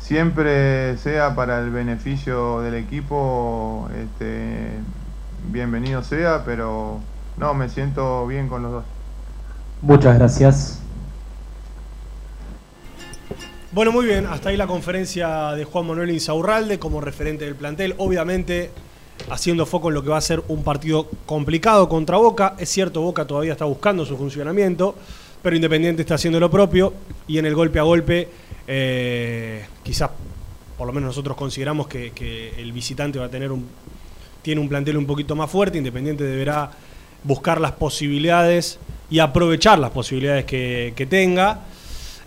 siempre sea para el beneficio del equipo, este, bienvenido sea, pero no, me siento bien con los dos. Muchas gracias. Bueno, muy bien, hasta ahí la conferencia de Juan Manuel Insaurralde como referente del plantel. Obviamente, haciendo foco en lo que va a ser un partido complicado contra Boca. Es cierto, Boca todavía está buscando su funcionamiento, pero Independiente está haciendo lo propio y en el golpe a golpe, eh, quizás, por lo menos nosotros consideramos que, el visitante va a tener un, tiene un plantel un poquito más fuerte. Independiente deberá buscar las posibilidades y aprovechar las posibilidades que tenga.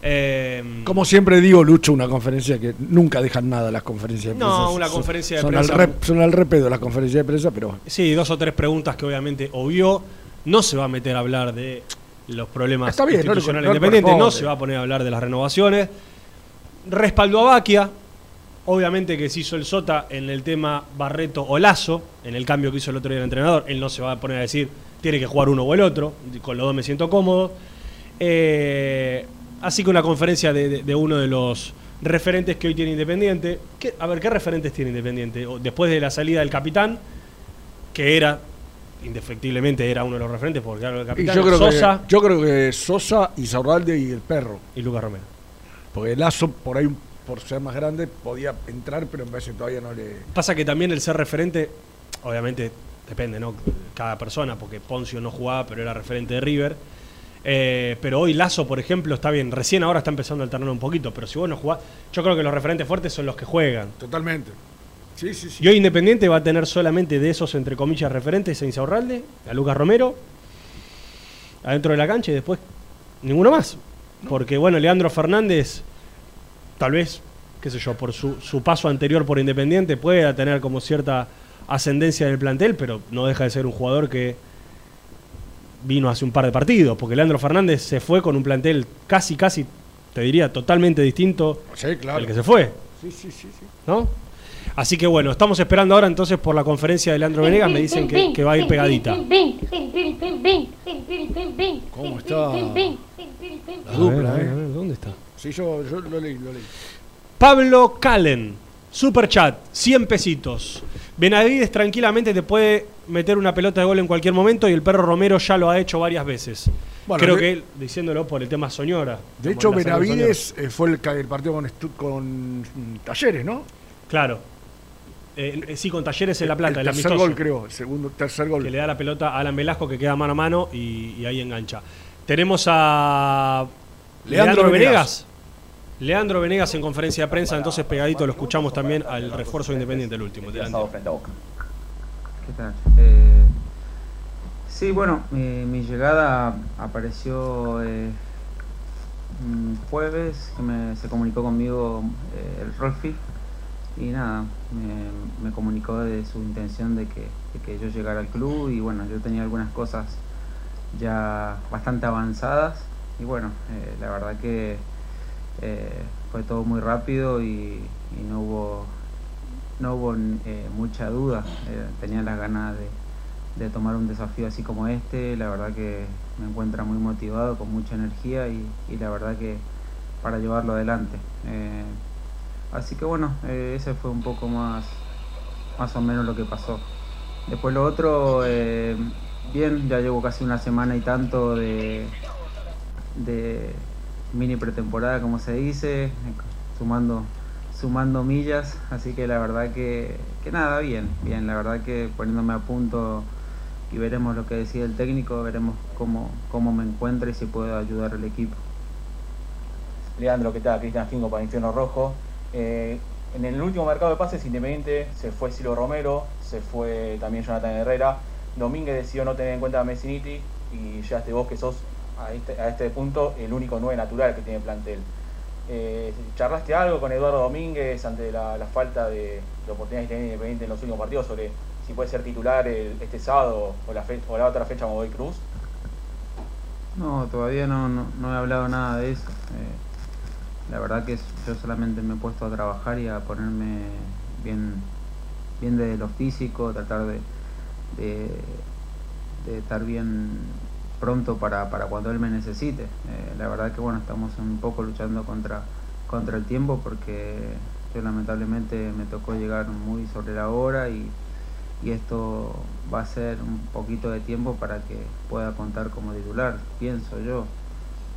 Eh, Como siempre digo, Lucho, una conferencia que nunca dejan nada las conferencias de No, prensa. una Son- conferencia de son prensa- Al rep- son al repedo las conferencias de prensa, pero Sí, dos o tres preguntas que obviamente obvió. No se va a meter a hablar de los problemas Está bien, no institucionales no le independientes, no se va a poner a hablar de las renovaciones. Respaldó a Baquia, obviamente que se hizo el sota en el tema Barreto o Lazo, en el cambio que hizo el otro día el entrenador. Él no se va a poner a decir tiene que jugar uno o el otro, con los dos me siento cómodo. Eh, así que una conferencia de, de- de uno de los referentes que hoy tiene Independiente. ¿Qué- a ver, ¿qué referentes tiene Independiente? Después de la salida del capitán, que era, indefectiblemente era uno de los referentes, porque era el capitán, yo creo, Sosa que, yo creo que Sosa, Isaurralde y el perro. y Lucas Romero. Porque Lazo, por ahí, por ser más grande, podía entrar, pero en vez de todavía no le. Pasa que también el ser referente, obviamente depende, ¿no? Cada persona, porque Poncio no jugaba, pero era referente de River. Eh, pero hoy Lazo, por ejemplo, está bien. Recién ahora está empezando a alternar un poquito, pero si vos no jugás, yo creo que los referentes fuertes son los que juegan. Totalmente. Sí, sí, sí. Y hoy Independiente va a tener solamente de esos, entre comillas, referentes a Insaurralde, a Lucas Romero, adentro de la cancha y después ninguno más. Porque, bueno, Leandro Fernández, tal vez, qué sé yo, por su, su paso anterior por Independiente, pueda tener como cierta ascendencia del plantel, pero no deja de ser un jugador que vino hace un par de partidos. Porque Leandro Fernández se fue con un plantel casi, casi, te diría, totalmente distinto Sí, claro. al que se fue. Sí, sí, sí. sí. ¿no? Así que bueno, estamos esperando ahora entonces por la conferencia de Leandro Venegas, me dicen que, que va a ir pegadita. ¿Cómo está? La dupla, a ¿eh? ver, a ver, ¿dónde está? Sí, yo, yo lo leí, lo leí. Pablo Calen, super chat, 100 pesitos. Benavides tranquilamente te puede meter una pelota de gol en cualquier momento y el perro Romero ya lo ha hecho varias veces. Bueno, Creo de- que él, diciéndolo por el tema Soñora. De hecho, Benavides eh, fue el, el partido con, mm, Talleres, ¿no? Claro. Eh, eh, sí, con Talleres en La Plata, el, el tercer gol, creo. El segundo, tercer gol. que le da la pelota a Alan Velasco que queda mano a mano y, y ahí engancha. Tenemos a Leandro Leandro, Venegas. Leandro Venegas en conferencia de prensa, entonces pegadito lo escuchamos también al refuerzo independiente, el último. delante. Eh, sí, bueno, mi, llegada apareció eh, jueves, que me- se comunicó conmigo eh, el Rolfi y nada, me, comunicó de su intención de que, yo llegara al club y bueno, yo tenía algunas cosas ya bastante avanzadas y bueno, la verdad que fue todo muy rápido y no hubo no hubo eh, mucha duda, eh, tenía las ganas de, tomar un desafío así como este, la verdad que me encuentra muy motivado, con mucha energía y, la verdad que para llevarlo adelante. Eh, así que bueno, ese fue un poco más, más o menos lo que pasó. Después lo otro, bien, ya llevo casi una semana y tanto de mini pretemporada, como se dice, sumando sumando millas, así que la verdad que, nada, bien, bien, la verdad que poniéndome a punto y veremos lo que decide el técnico, veremos cómo, cómo me encuentro y si puedo ayudar al equipo. Leandro, ¿qué tal? Cristian Fingo para Infierno Rojo. Eh, en el último mercado de pases Independiente se fue Silo Romero, se fue también Jonathan Herrera. Domínguez decidió no tener en cuenta a Messiniti y llegaste vos que sos a este, a este punto el único 9 natural que tiene el plantel. Eh, ¿Charlaste algo con Eduardo Domínguez ante la, falta de, de oportunidades tiene Independiente en los últimos partidos sobre si puede ser titular este sábado o la, fe- o la otra fecha Godoy Cruz? No, todavía no, no, he hablado nada de eso. Eh, la verdad que yo solamente me he puesto a trabajar y a ponerme bien, bien de lo físico, tratar de, de, de estar bien pronto para, para cuando él me necesite. Eh, la verdad que bueno, estamos un poco luchando contra, contra el tiempo porque yo lamentablemente me tocó llegar muy sobre la hora y, y esto va a ser un poquito de tiempo para que pueda contar como titular, pienso yo.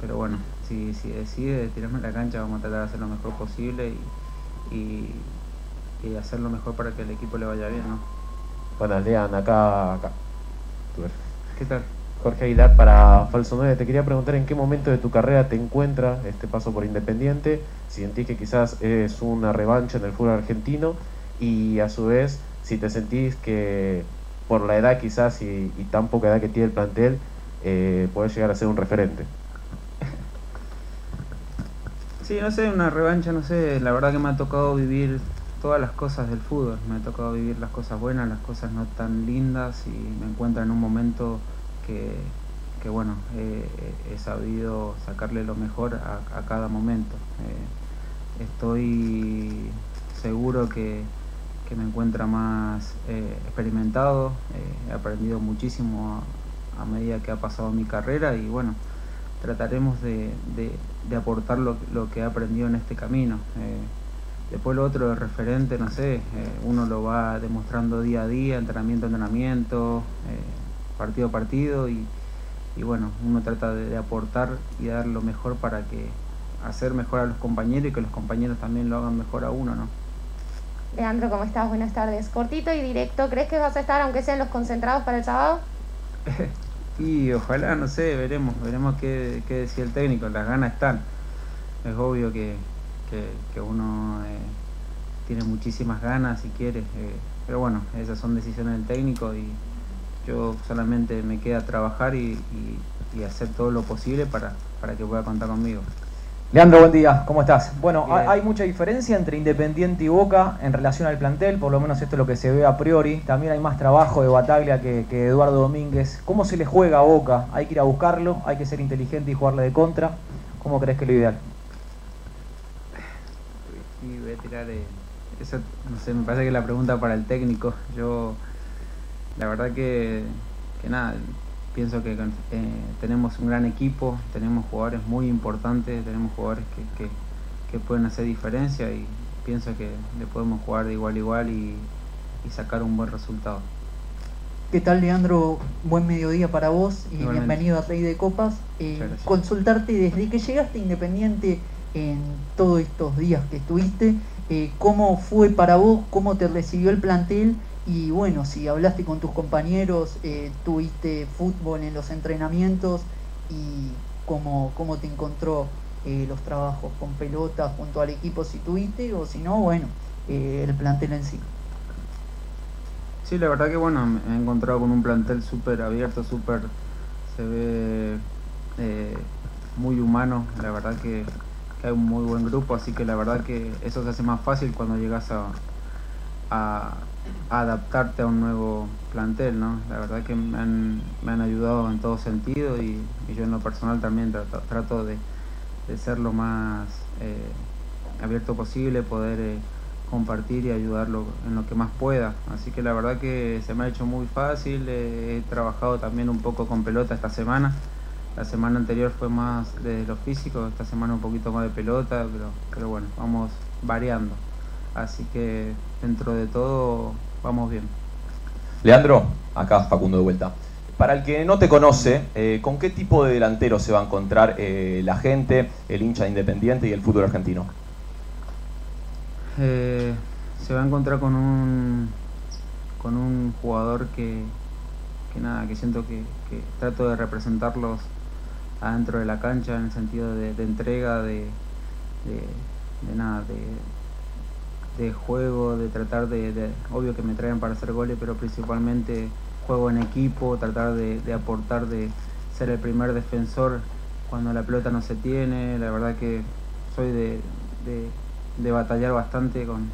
Pero bueno, si, si decide tirarme la cancha, vamos a tratar de hacer lo mejor posible y, y, y hacer lo mejor para que el equipo le vaya bien, ¿no? Buenas, Lean, acá, acá. ¿Qué tal? Jorge Aguilar para Falso 9. Te quería preguntar en qué momento de tu carrera te encuentra este paso por Independiente, si sentís que quizás es una revancha en el fútbol argentino y a su vez si te sentís que por la edad quizás y, y tan poca edad que tiene el plantel, eh, podés llegar a ser un referente. Sí, no sé, una revancha, no sé, la verdad que me ha tocado vivir todas las cosas del fútbol, me ha tocado vivir las cosas buenas, las cosas no tan lindas y me encuentro en un momento que, que bueno, eh, he sabido sacarle lo mejor a, a cada momento. Eh, estoy seguro que, que me encuentra más eh, experimentado, he aprendido muchísimo a, medida que ha pasado mi carrera y bueno, trataremos de, de- aportar lo, lo que he aprendido en este camino. Después lo otro de referente, no sé, uno lo va demostrando día a día, entrenamiento entrenamiento, partido a partido y, y bueno, uno trata de, de aportar y dar lo mejor para que hacer mejor a los compañeros y que los compañeros también lo hagan mejor a uno, ¿no? Leandro, ¿cómo estás? Buenas tardes. Cortito y directo, ¿crees que vas a estar, aunque sean los concentrados para el sábado? Y ojalá, no sé, veremos, veremos qué, qué decía el técnico, las ganas están. Es obvio que, que, que uno eh, tiene muchísimas ganas si quiere, eh, pero bueno, esas son decisiones del técnico y yo solamente me queda trabajar y, y- y hacer todo lo posible para, para que pueda contar conmigo. Leandro, buen día, ¿cómo estás? Bueno, Bien. hay, mucha diferencia entre Independiente y Boca en relación al plantel, por lo menos esto es lo que se ve a priori. También hay más trabajo de Bataglia que, que Eduardo Domínguez. ¿Cómo se le juega a Boca? ¿Hay que ir a buscarlo? ¿Hay que ser inteligente y jugarle de contra? ¿Cómo crees que es lo ideal? Y voy a tirar, eh, eso, no sé, me parece que la pregunta para el técnico. Yo, la verdad que, que nada, pienso que eh, tenemos un gran equipo, tenemos jugadores muy importantes, tenemos jugadores que, que, que pueden hacer diferencia y pienso que le podemos jugar de igual a igual y, y sacar un buen resultado. ¿Qué tal, Leandro? Buen mediodía para vos y Igualmente. bienvenido a Rey de Copas. Eh, consultarte desde que llegaste Independiente en todos estos días que estuviste, eh, ¿cómo fue para vos? ¿Cómo te recibió el plantel? Y bueno, si hablaste con tus compañeros, eh, tuviste fútbol en los entrenamientos y cómo, cómo te encontró eh, los trabajos con pelota junto al equipo si tuviste o si no, bueno, eh, el plantel en sí. Sí, la verdad que bueno, me he encontrado con un plantel súper abierto, súper, se ve muy humano, la verdad que, que hay un muy buen grupo, así que la verdad que eso se hace más fácil cuando llegas a adaptarte a un nuevo plantel, ¿no? La verdad que me han, me han ayudado en todo sentido y, y yo en lo personal también trato, de, de ser lo más eh, abierto posible, poder eh, compartir y ayudarlo en lo que más pueda. Así que la verdad que se me ha hecho muy fácil, eh, he trabajado también un poco con pelota esta semana. La semana anterior fue más de lo físico, esta semana un poquito más de pelota, pero, pero bueno, vamos variando. Así que dentro de todo vamos bien. Leandro, acá Facundo de vuelta. Para el que no te conoce, eh, ¿con qué tipo de delantero se va a encontrar eh, la gente, el hincha de Independiente y el fútbol argentino? Eh, se va a encontrar con un con un jugador que, que nada, que siento que, que trato de representarlos adentro de la cancha en el sentido de, de entrega, de, de, de nada, de, de juego, de tratar de, obvio que me traen para hacer goles, pero principalmente juego en equipo, tratar de, de aportar, de ser el primer defensor cuando la pelota no se tiene, la verdad que soy de, de, de batallar bastante con,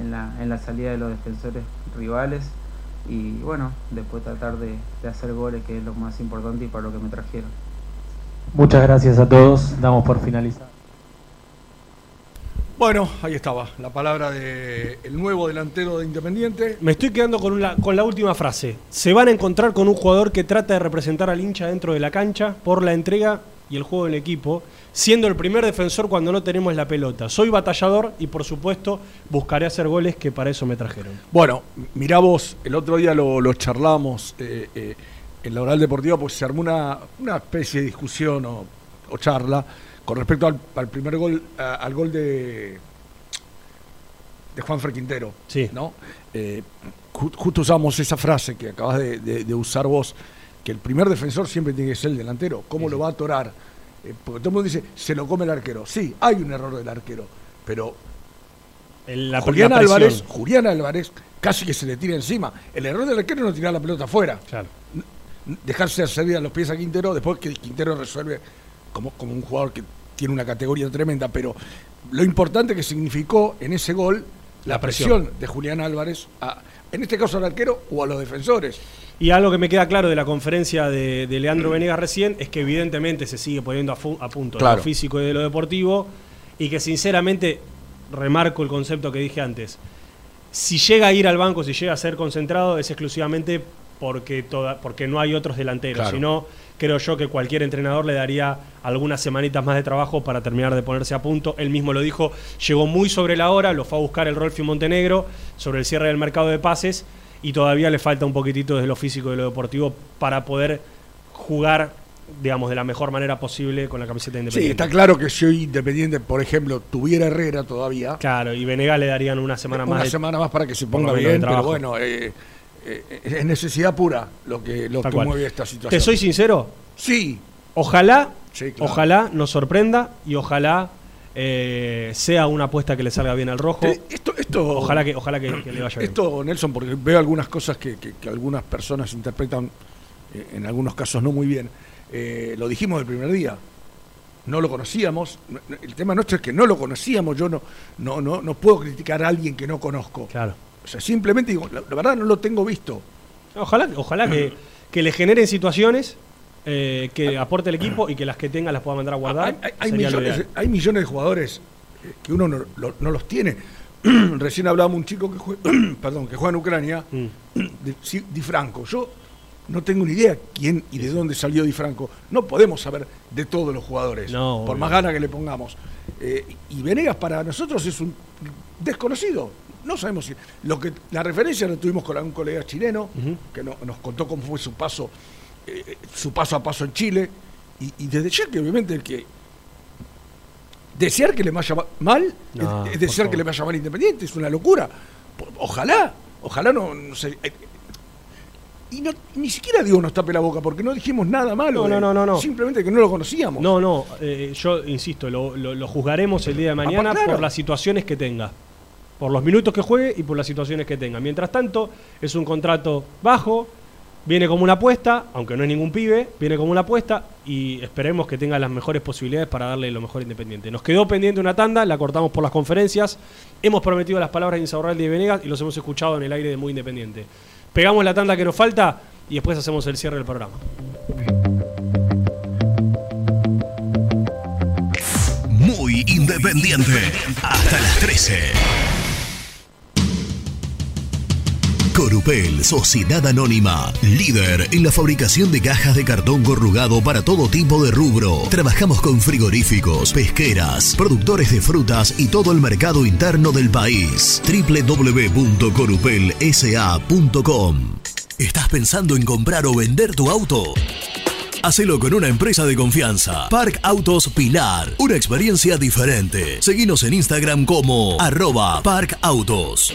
en, la, en la salida de los defensores rivales y bueno, después tratar de, de hacer goles que es lo más importante y para lo que me trajeron. Muchas gracias a todos. Damos por finalizado. Bueno, ahí estaba, la palabra del el nuevo delantero de Independiente. Me estoy quedando con, una- con la última frase. Se van a encontrar con un jugador que trata de representar al hincha dentro de la cancha por la entrega y el juego del equipo, siendo el primer defensor cuando no tenemos la pelota. Soy batallador y por supuesto buscaré hacer goles que para eso me trajeron. Bueno, mirá vos, el otro día lo, lo charlamos eh, eh, en la oral deportiva, pues se armó una, una especie de discusión o, o charla con respecto al, al primer gol, a- al gol de, de Juan Quintero. Sí. ¿no? Eh, ju- justo usamos esa frase que acabas de, de- de usar vos, que el primer defensor siempre tiene que ser el delantero. ¿Cómo lo va a atorar? Eh, porque todo el mundo dice, se lo come el arquero. Sí, hay un error del arquero, pero El- la- Julián la presión. Álvarez, Julián Álvarez casi que se le tira encima. El error del arquero es no tirar la pelota afuera. Claro. Dejarse hacer a los pies a Quintero, después que Quintero resuelve como, como un jugador que tiene una categoría tremenda, pero lo importante que significó en ese gol la, La presión. presión. de Julián Álvarez, a- en este caso al arquero o a los defensores. Y algo que me queda claro de la conferencia de, de Leandro Venegas recién es que evidentemente se sigue poniendo a, fu- a punto de lo físico y de lo deportivo y que sinceramente remarco el concepto que dije antes. Si llega a ir al banco, si llega a ser concentrado, es exclusivamente porque, toda, porque no hay otros delanteros. Claro. Si no, creo yo que cualquier entrenador le daría algunas semanitas más de trabajo para terminar de ponerse a punto. Él mismo lo dijo, llegó muy sobre la hora, lo fue a buscar el Rolfi Montenegro sobre el cierre del mercado de pases y todavía le falta un poquitito desde lo físico y de lo deportivo para poder jugar, digamos, de la mejor manera posible con la camiseta de Sí, Independiente. está claro que si hoy Independiente, por ejemplo, tuviera Herrera todavía, Claro, y Venegas le darían una semana una más. de- semana más para que se ponga bien, pero bueno, eh, es necesidad pura lo que, lo que mueve esta situación. Te soy sincero. Sí. Ojalá, Sí, claro. ojalá nos sorprenda y ojalá eh, sea una apuesta que le salga bien al rojo. Eh, Esto, esto, ojalá que, ojalá que, que le vaya bien. Esto, Nelson, porque veo algunas cosas que, que- que algunas personas interpretan, eh, en algunos casos no muy bien. Eh, lo dijimos el primer día. No lo conocíamos. No- no- El tema nuestro es que no lo conocíamos. Yo no, no, no, no puedo criticar a alguien que no conozco. Claro. O sea, simplemente digo, la, la verdad no lo tengo visto. Ojalá, ojalá que, que le generen situaciones eh, que aporte el equipo y que las que tenga las pueda mandar a guardar. Hay, millones, hay millones de jugadores eh, que uno no, lo- no los tiene. Recién hablábamos un chico que juega, perdón, que juega en Ucrania, Mm. de, Di Franco. Yo no tengo ni idea quién y de dónde salió Di Franco. No podemos saber de todos los jugadores, No, por más ganas que le pongamos. Eh, y Venegas para nosotros es un desconocido. No sabemos si. Lo que, la referencia la tuvimos con un colega chileno que no- nos contó cómo fue su paso, eh, su paso a paso en Chile. Y, y desde ya que obviamente el que desear que le vaya ma- mal No, es, es desear que le vaya mal Independiente, es una locura. Ojalá, ojalá no, no sé. eh, Y no, ni siquiera digo nos tape la boca, porque no dijimos nada malo. No, de no, él. no. Simplemente que no lo conocíamos. No, no, eh, yo insisto, lo, lo- lo juzgaremos el día de mañana claro. por las situaciones que tenga. Por los minutos que juegue y por las situaciones que tenga. Mientras tanto, es un contrato bajo, viene como una apuesta, aunque no es ningún pibe, viene como una apuesta y esperemos que tenga las mejores posibilidades para darle lo mejor Independiente. Nos quedó pendiente una tanda, la cortamos por las conferencias, hemos prometido las palabras de Insaurralde y Venegas y los hemos escuchado en el aire de Muy Independiente. Pegamos la tanda que nos falta y después hacemos el cierre del programa. Muy independiente. Hasta las 13. Corupel, Sociedad Anónima, líder en la fabricación de cajas de cartón corrugado para todo tipo de rubro. Trabajamos con frigoríficos, pesqueras, productores de frutas y todo el mercado interno del país. www.corupelsa.com ¿Estás pensando en comprar o vender tu auto? Hacelo con una empresa de confianza. Park Autos Pilar. Una experiencia diferente. Seguinos en Instagram como arroba Park Autos.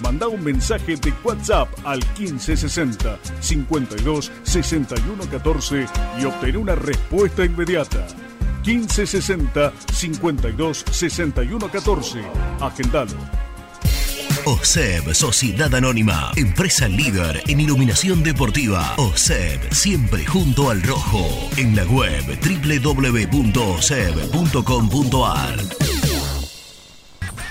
Manda un mensaje de WhatsApp al 1560 52 61 14 y obtén una respuesta inmediata. 1560 52 61 14. Agendalo. OSEB, Sociedad Anónima, empresa líder en iluminación deportiva. OSEB, siempre junto al rojo. En la web www.oseb.com.ar.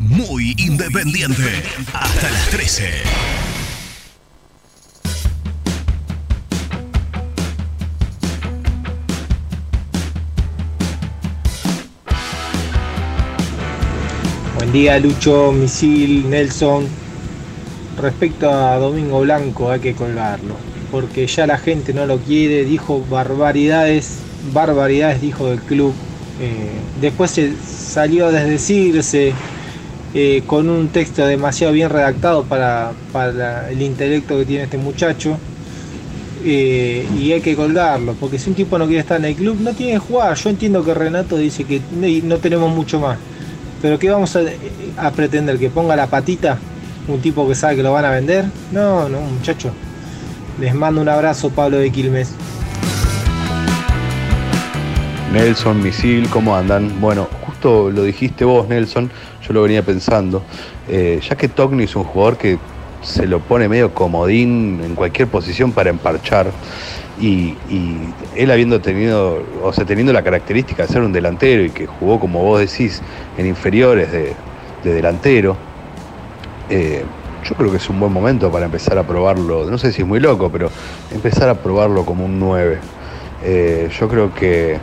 Muy independiente. Hasta las 13. Buen día, Lucho, Misil, Nelson. Respecto a Domingo Blanco, hay que colgarlo. Porque ya la gente no lo quiere, dijo barbaridades, barbaridades dijo del club. Eh, después se salió a desdecirse eh, con un texto demasiado bien redactado para, para el intelecto que tiene este muchacho. Eh, y hay que colgarlo, porque si un tipo no quiere estar en el club, no tiene que jugar. Yo entiendo que Renato dice que no tenemos mucho más. Pero ¿qué vamos a, a pretender? ¿Que ponga la patita? ¿Un tipo que sabe que lo van a vender? No, no, muchacho. Les mando un abrazo, Pablo de Quilmes. Nelson, Misil, ¿cómo andan? Bueno, justo lo dijiste vos, Nelson, yo lo venía pensando. Eh, ya que Togni es un jugador que se lo pone medio comodín en cualquier posición para emparchar, y, él habiendo tenido, o sea, teniendo la característica de ser un delantero y que jugó, como vos decís, en inferiores de, de delantero, eh, yo creo que es un buen momento para empezar a probarlo, no sé si es muy loco, pero empezar a probarlo como un 9. Eh, yo creo que,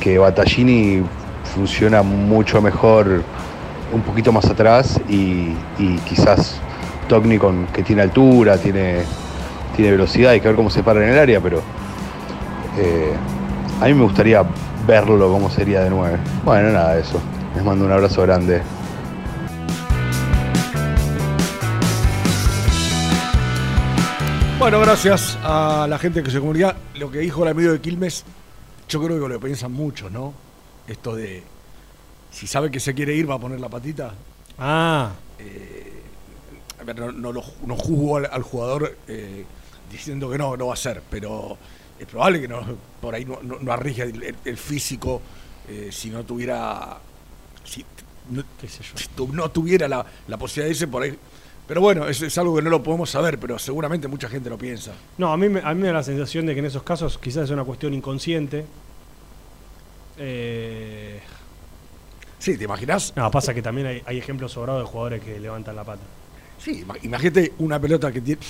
que Battaglini funciona mucho mejor un poquito más atrás y, y quizás Togni con, que tiene altura, tiene, tiene velocidad, hay que ver cómo se para en el área, pero eh, a mí me gustaría verlo cómo sería de 9. Bueno, nada de eso. Les mando un abrazo grande. Bueno, gracias a la gente que se comunica. Lo que dijo el amigo de Quilmes, yo creo que lo piensan mucho, ¿no? Esto de si sabe que se quiere ir, va a poner la patita. Ah. Eh, a ver, no, no, lo- no juzgo al, al jugador eh, diciendo que no, no va a ser, pero es probable que no, por ahí no, no, no arriesgue el, físico eh, si no tuviera. Si no, si tu- no tuviera la, la posibilidad de irse por ahí. Pero bueno, es, es algo que no lo podemos saber, pero seguramente mucha gente lo piensa. No, a mí, me- a mí me da la sensación de que en esos casos quizás es una cuestión inconsciente. Eh, Sí, ¿te imaginas? No, pasa que también hay, hay ejemplos sobrados de jugadores que levantan la pata. Sí, ima- imagínate una pelota que tiene.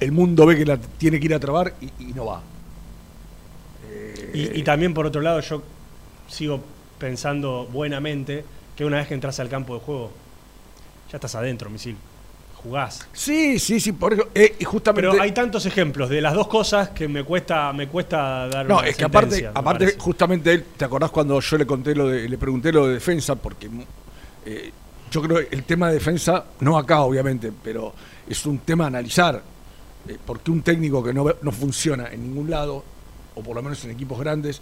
El mundo ve que la tiene que ir a trabar y, y no va. Y, y también por otro lado yo sigo pensando buenamente que una vez que entras al campo de juego, ya estás adentro, misil. Jugás. Sí, sí, sí, por eso. eh, justamente. Pero hay tantos ejemplos de las dos cosas que me cuesta, me cuesta dar No, una es que aparte, aparte parece. justamente él, ¿te acordás cuando yo le conté lo de, le pregunté lo de defensa? Porque eh, yo creo que el tema de defensa, no acá obviamente, pero es un tema a analizar. Eh, porque un técnico que no, no funciona en ningún lado, o por lo menos en equipos grandes,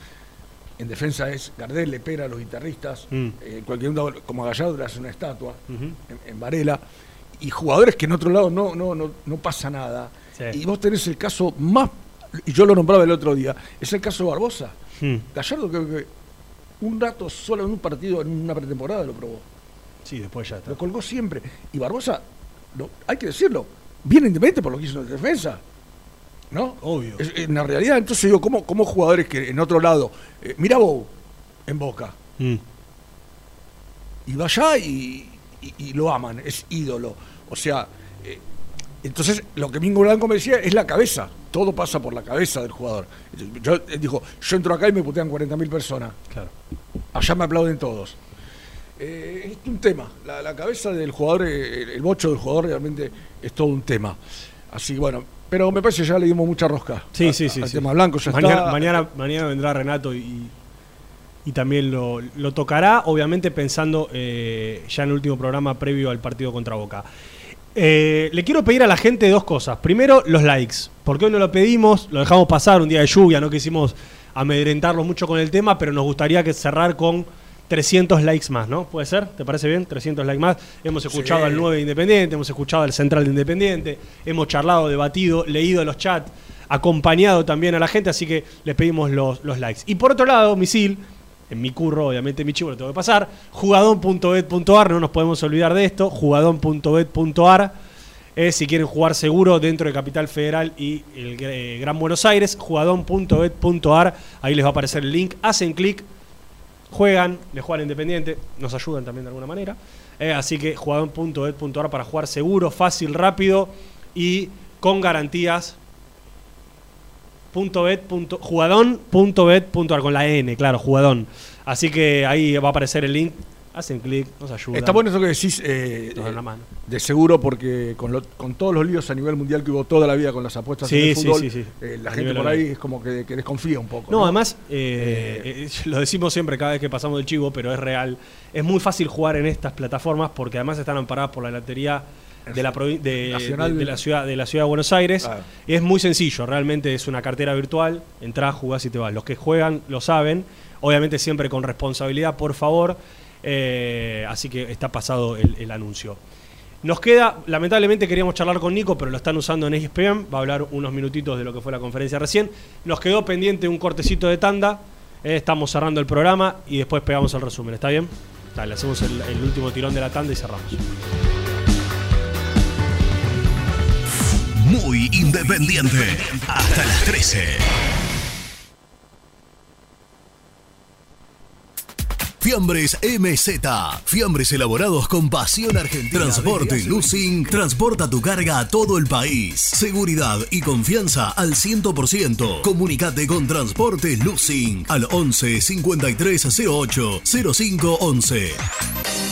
en defensa es Gardel, le pera a los guitarristas, Mm. eh, cualquier como Gallardo le hace una estatua en, en Varela, y jugadores que en otro lado no, no, no, no pasa nada. Sí. Y vos tenés el caso más, y yo lo nombraba el otro día, es el caso de Barbosa. Hmm. Gallardo creo que un rato solo en un partido, en una pretemporada lo probó. Sí, después ya está. Lo colgó siempre. Y Barbosa, lo- hay que decirlo, bien independiente por lo que hizo en defensa. ¿No? Obvio. Es- en la realidad, entonces digo, ¿cómo, cómo jugadores que en otro lado, eh, mira Bow en Boca, Mm. y va allá y, y- y lo aman, es ídolo. O sea, eh, entonces lo que Mingo Blanco me decía es la cabeza, todo pasa por la cabeza del jugador. Yo, él dijo, yo entro acá y me putean 40.000 personas. Claro. Allá me aplauden todos. Eh, es un tema, la, la cabeza del jugador, eh, el, el bocho del jugador realmente es todo un tema. Así bueno, pero me parece que ya le dimos mucha rosca. Sí, a- sí, sí. al sí. tema blanco ya mañana, está. Mañana, mañana vendrá Renato y, y también lo, lo tocará, obviamente pensando eh, ya en el último programa previo al partido contra Boca. Eh, le quiero pedir a la gente dos cosas. Primero, los likes. Porque hoy no lo pedimos, lo dejamos pasar un día de lluvia, no quisimos amedrentarlos mucho con el tema, pero nos gustaría que cerrar con 300 likes más, ¿no? ¿Puede ser? ¿Te parece bien? 300 likes más. Hemos escuchado Sí. al 9 de Independiente, hemos escuchado al Central de Independiente, hemos charlado, debatido, leído los chats, acompañado también a la gente, así que les pedimos los, los likes. Y por otro lado, Misil, en mi curro, obviamente mi chivo lo tengo que pasar, jugadón.bet.ar, no nos podemos olvidar de esto, jugadón.bet.ar, eh, si quieren jugar seguro dentro de Capital Federal y el eh, Gran Buenos Aires, jugadón.bet.ar, ahí les va a aparecer el link, hacen clic, juegan, le juegan Independiente, nos ayudan también de alguna manera. Eh, así que jugadón.bet.ar para jugar seguro, fácil, rápido y con garantías. Jugadón.bet.ar con la N, claro, jugadón. Así que ahí va a aparecer el link. Hacen clic, nos ayudan. Está bueno eso que decís eh, Nos dan eh, la mano. de seguro porque con, lo- con todos los líos a nivel mundial que hubo toda la vida con las apuestas Sí, en el sí, fútbol, sí, sí. eh, la A gente por ahí es como que, que desconfía un poco. No, además, eh, lo decimos siempre cada vez que pasamos del chivo, pero es real. Es muy fácil jugar en estas plataformas porque además están amparadas por la lotería de la, de, de- ciudad, de la ciudad de Buenos Aires. Claro. Es muy sencillo, realmente es una cartera virtual. Entrás, jugás y te vas. Los que juegan lo saben. Obviamente siempre con responsabilidad, por favor. Eh, así que está pasado el, el anuncio. Nos queda, lamentablemente queríamos charlar con Nico, pero lo están usando en ESPN. Va a hablar unos minutitos de lo que fue la conferencia recién. Nos quedó pendiente un cortecito de tanda. Eh, estamos cerrando el programa y después pegamos el resumen. ¿Está bien? Dale, hacemos el, el último tirón de la tanda y cerramos. Muy independiente. Hasta las 13. Fiambres MZ. Fiambres elaborados con pasión argentina. Transporte Lucing transporta tu carga a todo el país. Seguridad y confianza al 100%. Comunicate con Transporte Lucing al 11 53 08 05 11.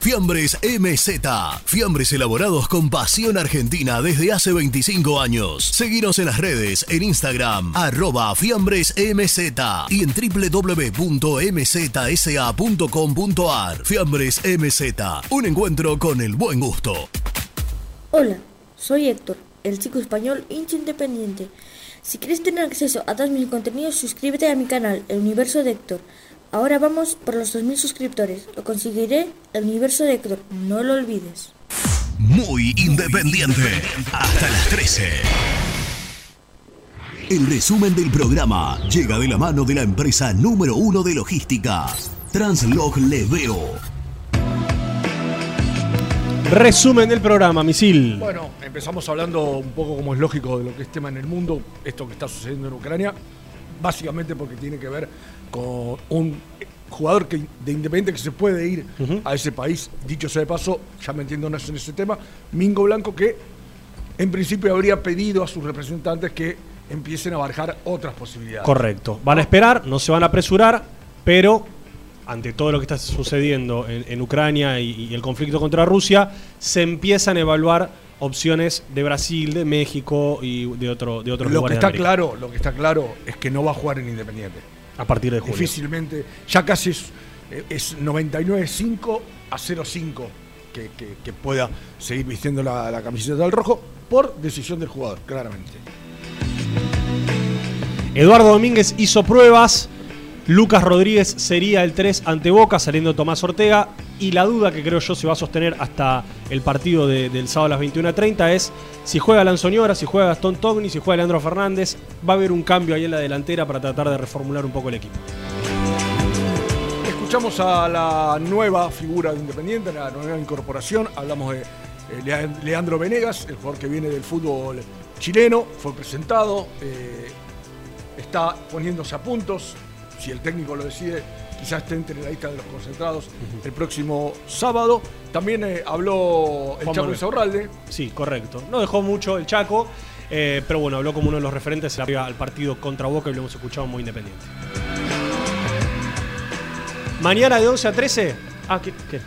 Fiambres MZ. Fiambres elaborados con pasión argentina desde hace 25 años. Seguinos en las redes, en Instagram, arroba Fiambres MZ y en www.mzsa.com.ar. Fiambres MZ. Un encuentro con el buen gusto. Hola, soy Héctor, el chico español hincha independiente. Si quieres tener acceso a todos mis contenidos, suscríbete a mi canal, El Universo de Héctor. Ahora vamos por los 2.000 suscriptores. Lo conseguiré, El Universo de Héctor. No lo olvides. Muy independiente. Hasta las 13. El resumen del programa llega de la mano de la empresa número uno de logística, Translog Leveo. Resumen del programa, misil. Bueno, empezamos hablando un poco como es lógico de lo que es tema en el mundo, esto que está sucediendo en Ucrania, básicamente porque tiene que ver con un jugador que, de Independiente que se puede ir a ese país, dicho sea de paso, ya metiéndonos en ese tema, Mingo Blanco que en principio habría pedido a sus representantes que empiecen a barajar otras posibilidades. Correcto. Van a esperar, no se van a apresurar, pero ante todo lo que está sucediendo en, en Ucrania y, y el conflicto contra Rusia, se empiezan a evaluar opciones de Brasil, de México y de, otro, de otros lo que lugares. está claro, lo que está claro es que no va a jugar en Independiente. A partir de julio. Difícilmente, ya casi es, es 99.5 a 0.5 que, que- que pueda seguir vistiendo la, la camiseta del rojo por decisión del jugador, claramente. Eduardo Domínguez hizo pruebas. Lucas Rodríguez sería el 3 ante Boca, saliendo Tomás Ortega. Y la duda que creo yo se va a sostener hasta el partido de- del sábado a las 21.30 es si juega Lanzoñora, si juega Gastón Togni, si juega Leandro Fernández. Va a haber un cambio ahí en la delantera para tratar de reformular un poco el equipo. Escuchamos a la nueva figura de Independiente, la nueva incorporación. Hablamos de eh, Lea- Leandro Venegas, el jugador que viene del fútbol chileno. Fue presentado, eh, está poniéndose a puntos. Si el técnico lo decide, quizás esté entre la lista de los concentrados el próximo sábado. También eh, habló el Juan Chaco. Insaurralde. Sí, correcto. No dejó mucho el Chaco, eh, pero bueno, habló como uno de los referentes al partido contra Boca y lo hemos escuchado muy independiente. Mañana de 11 a 13. Ah, ¿qué? qué?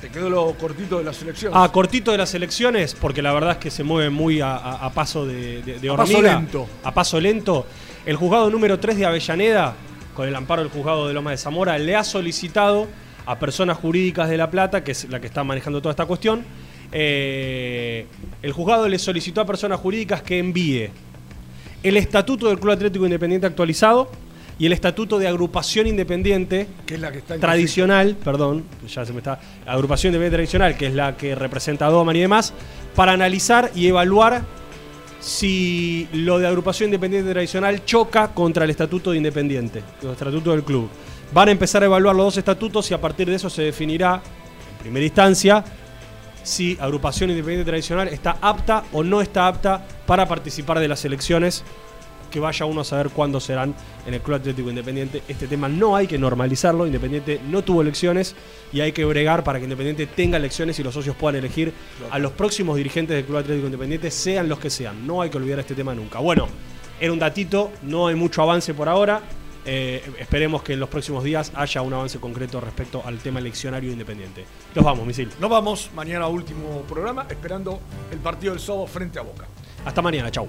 Te quedó lo cortito de la selección. Ah, cortito de las elecciones, porque la verdad es que se mueve muy a, a- a paso de, de- de A paso lento. A paso lento. El juzgado número 3 de Avellaneda, con el amparo del juzgado de Loma de Zamora, le ha solicitado a personas jurídicas de La Plata, que es la que está manejando toda esta cuestión, eh, el juzgado le solicitó a personas jurídicas que envíe el estatuto del Club Atlético Independiente actualizado y el estatuto de agrupación independiente que es la que está tradicional, perdón, ya se me está, agrupación independiente tradicional, que es la que representa a Doman y demás, para analizar y evaluar si lo de agrupación independiente tradicional choca contra el estatuto de independiente, el estatuto del club. Van a empezar a evaluar los dos estatutos y a partir de eso se definirá, en primera instancia, si agrupación independiente tradicional está apta o no está apta para participar de las elecciones que vaya uno a saber cuándo serán en el Club Atlético Independiente. Este tema no hay que normalizarlo. Independiente no tuvo elecciones y hay que bregar para que Independiente tenga elecciones y los socios puedan elegir a los próximos dirigentes del Club Atlético Independiente, sean los que sean. No hay que olvidar este tema nunca. Bueno, era un datito, no hay mucho avance por ahora. Eh, esperemos que en los próximos días haya un avance concreto respecto al tema eleccionario independiente. Nos vamos, misil. Nos vamos mañana último programa esperando el partido del sábado frente a Boca. Hasta mañana, chau.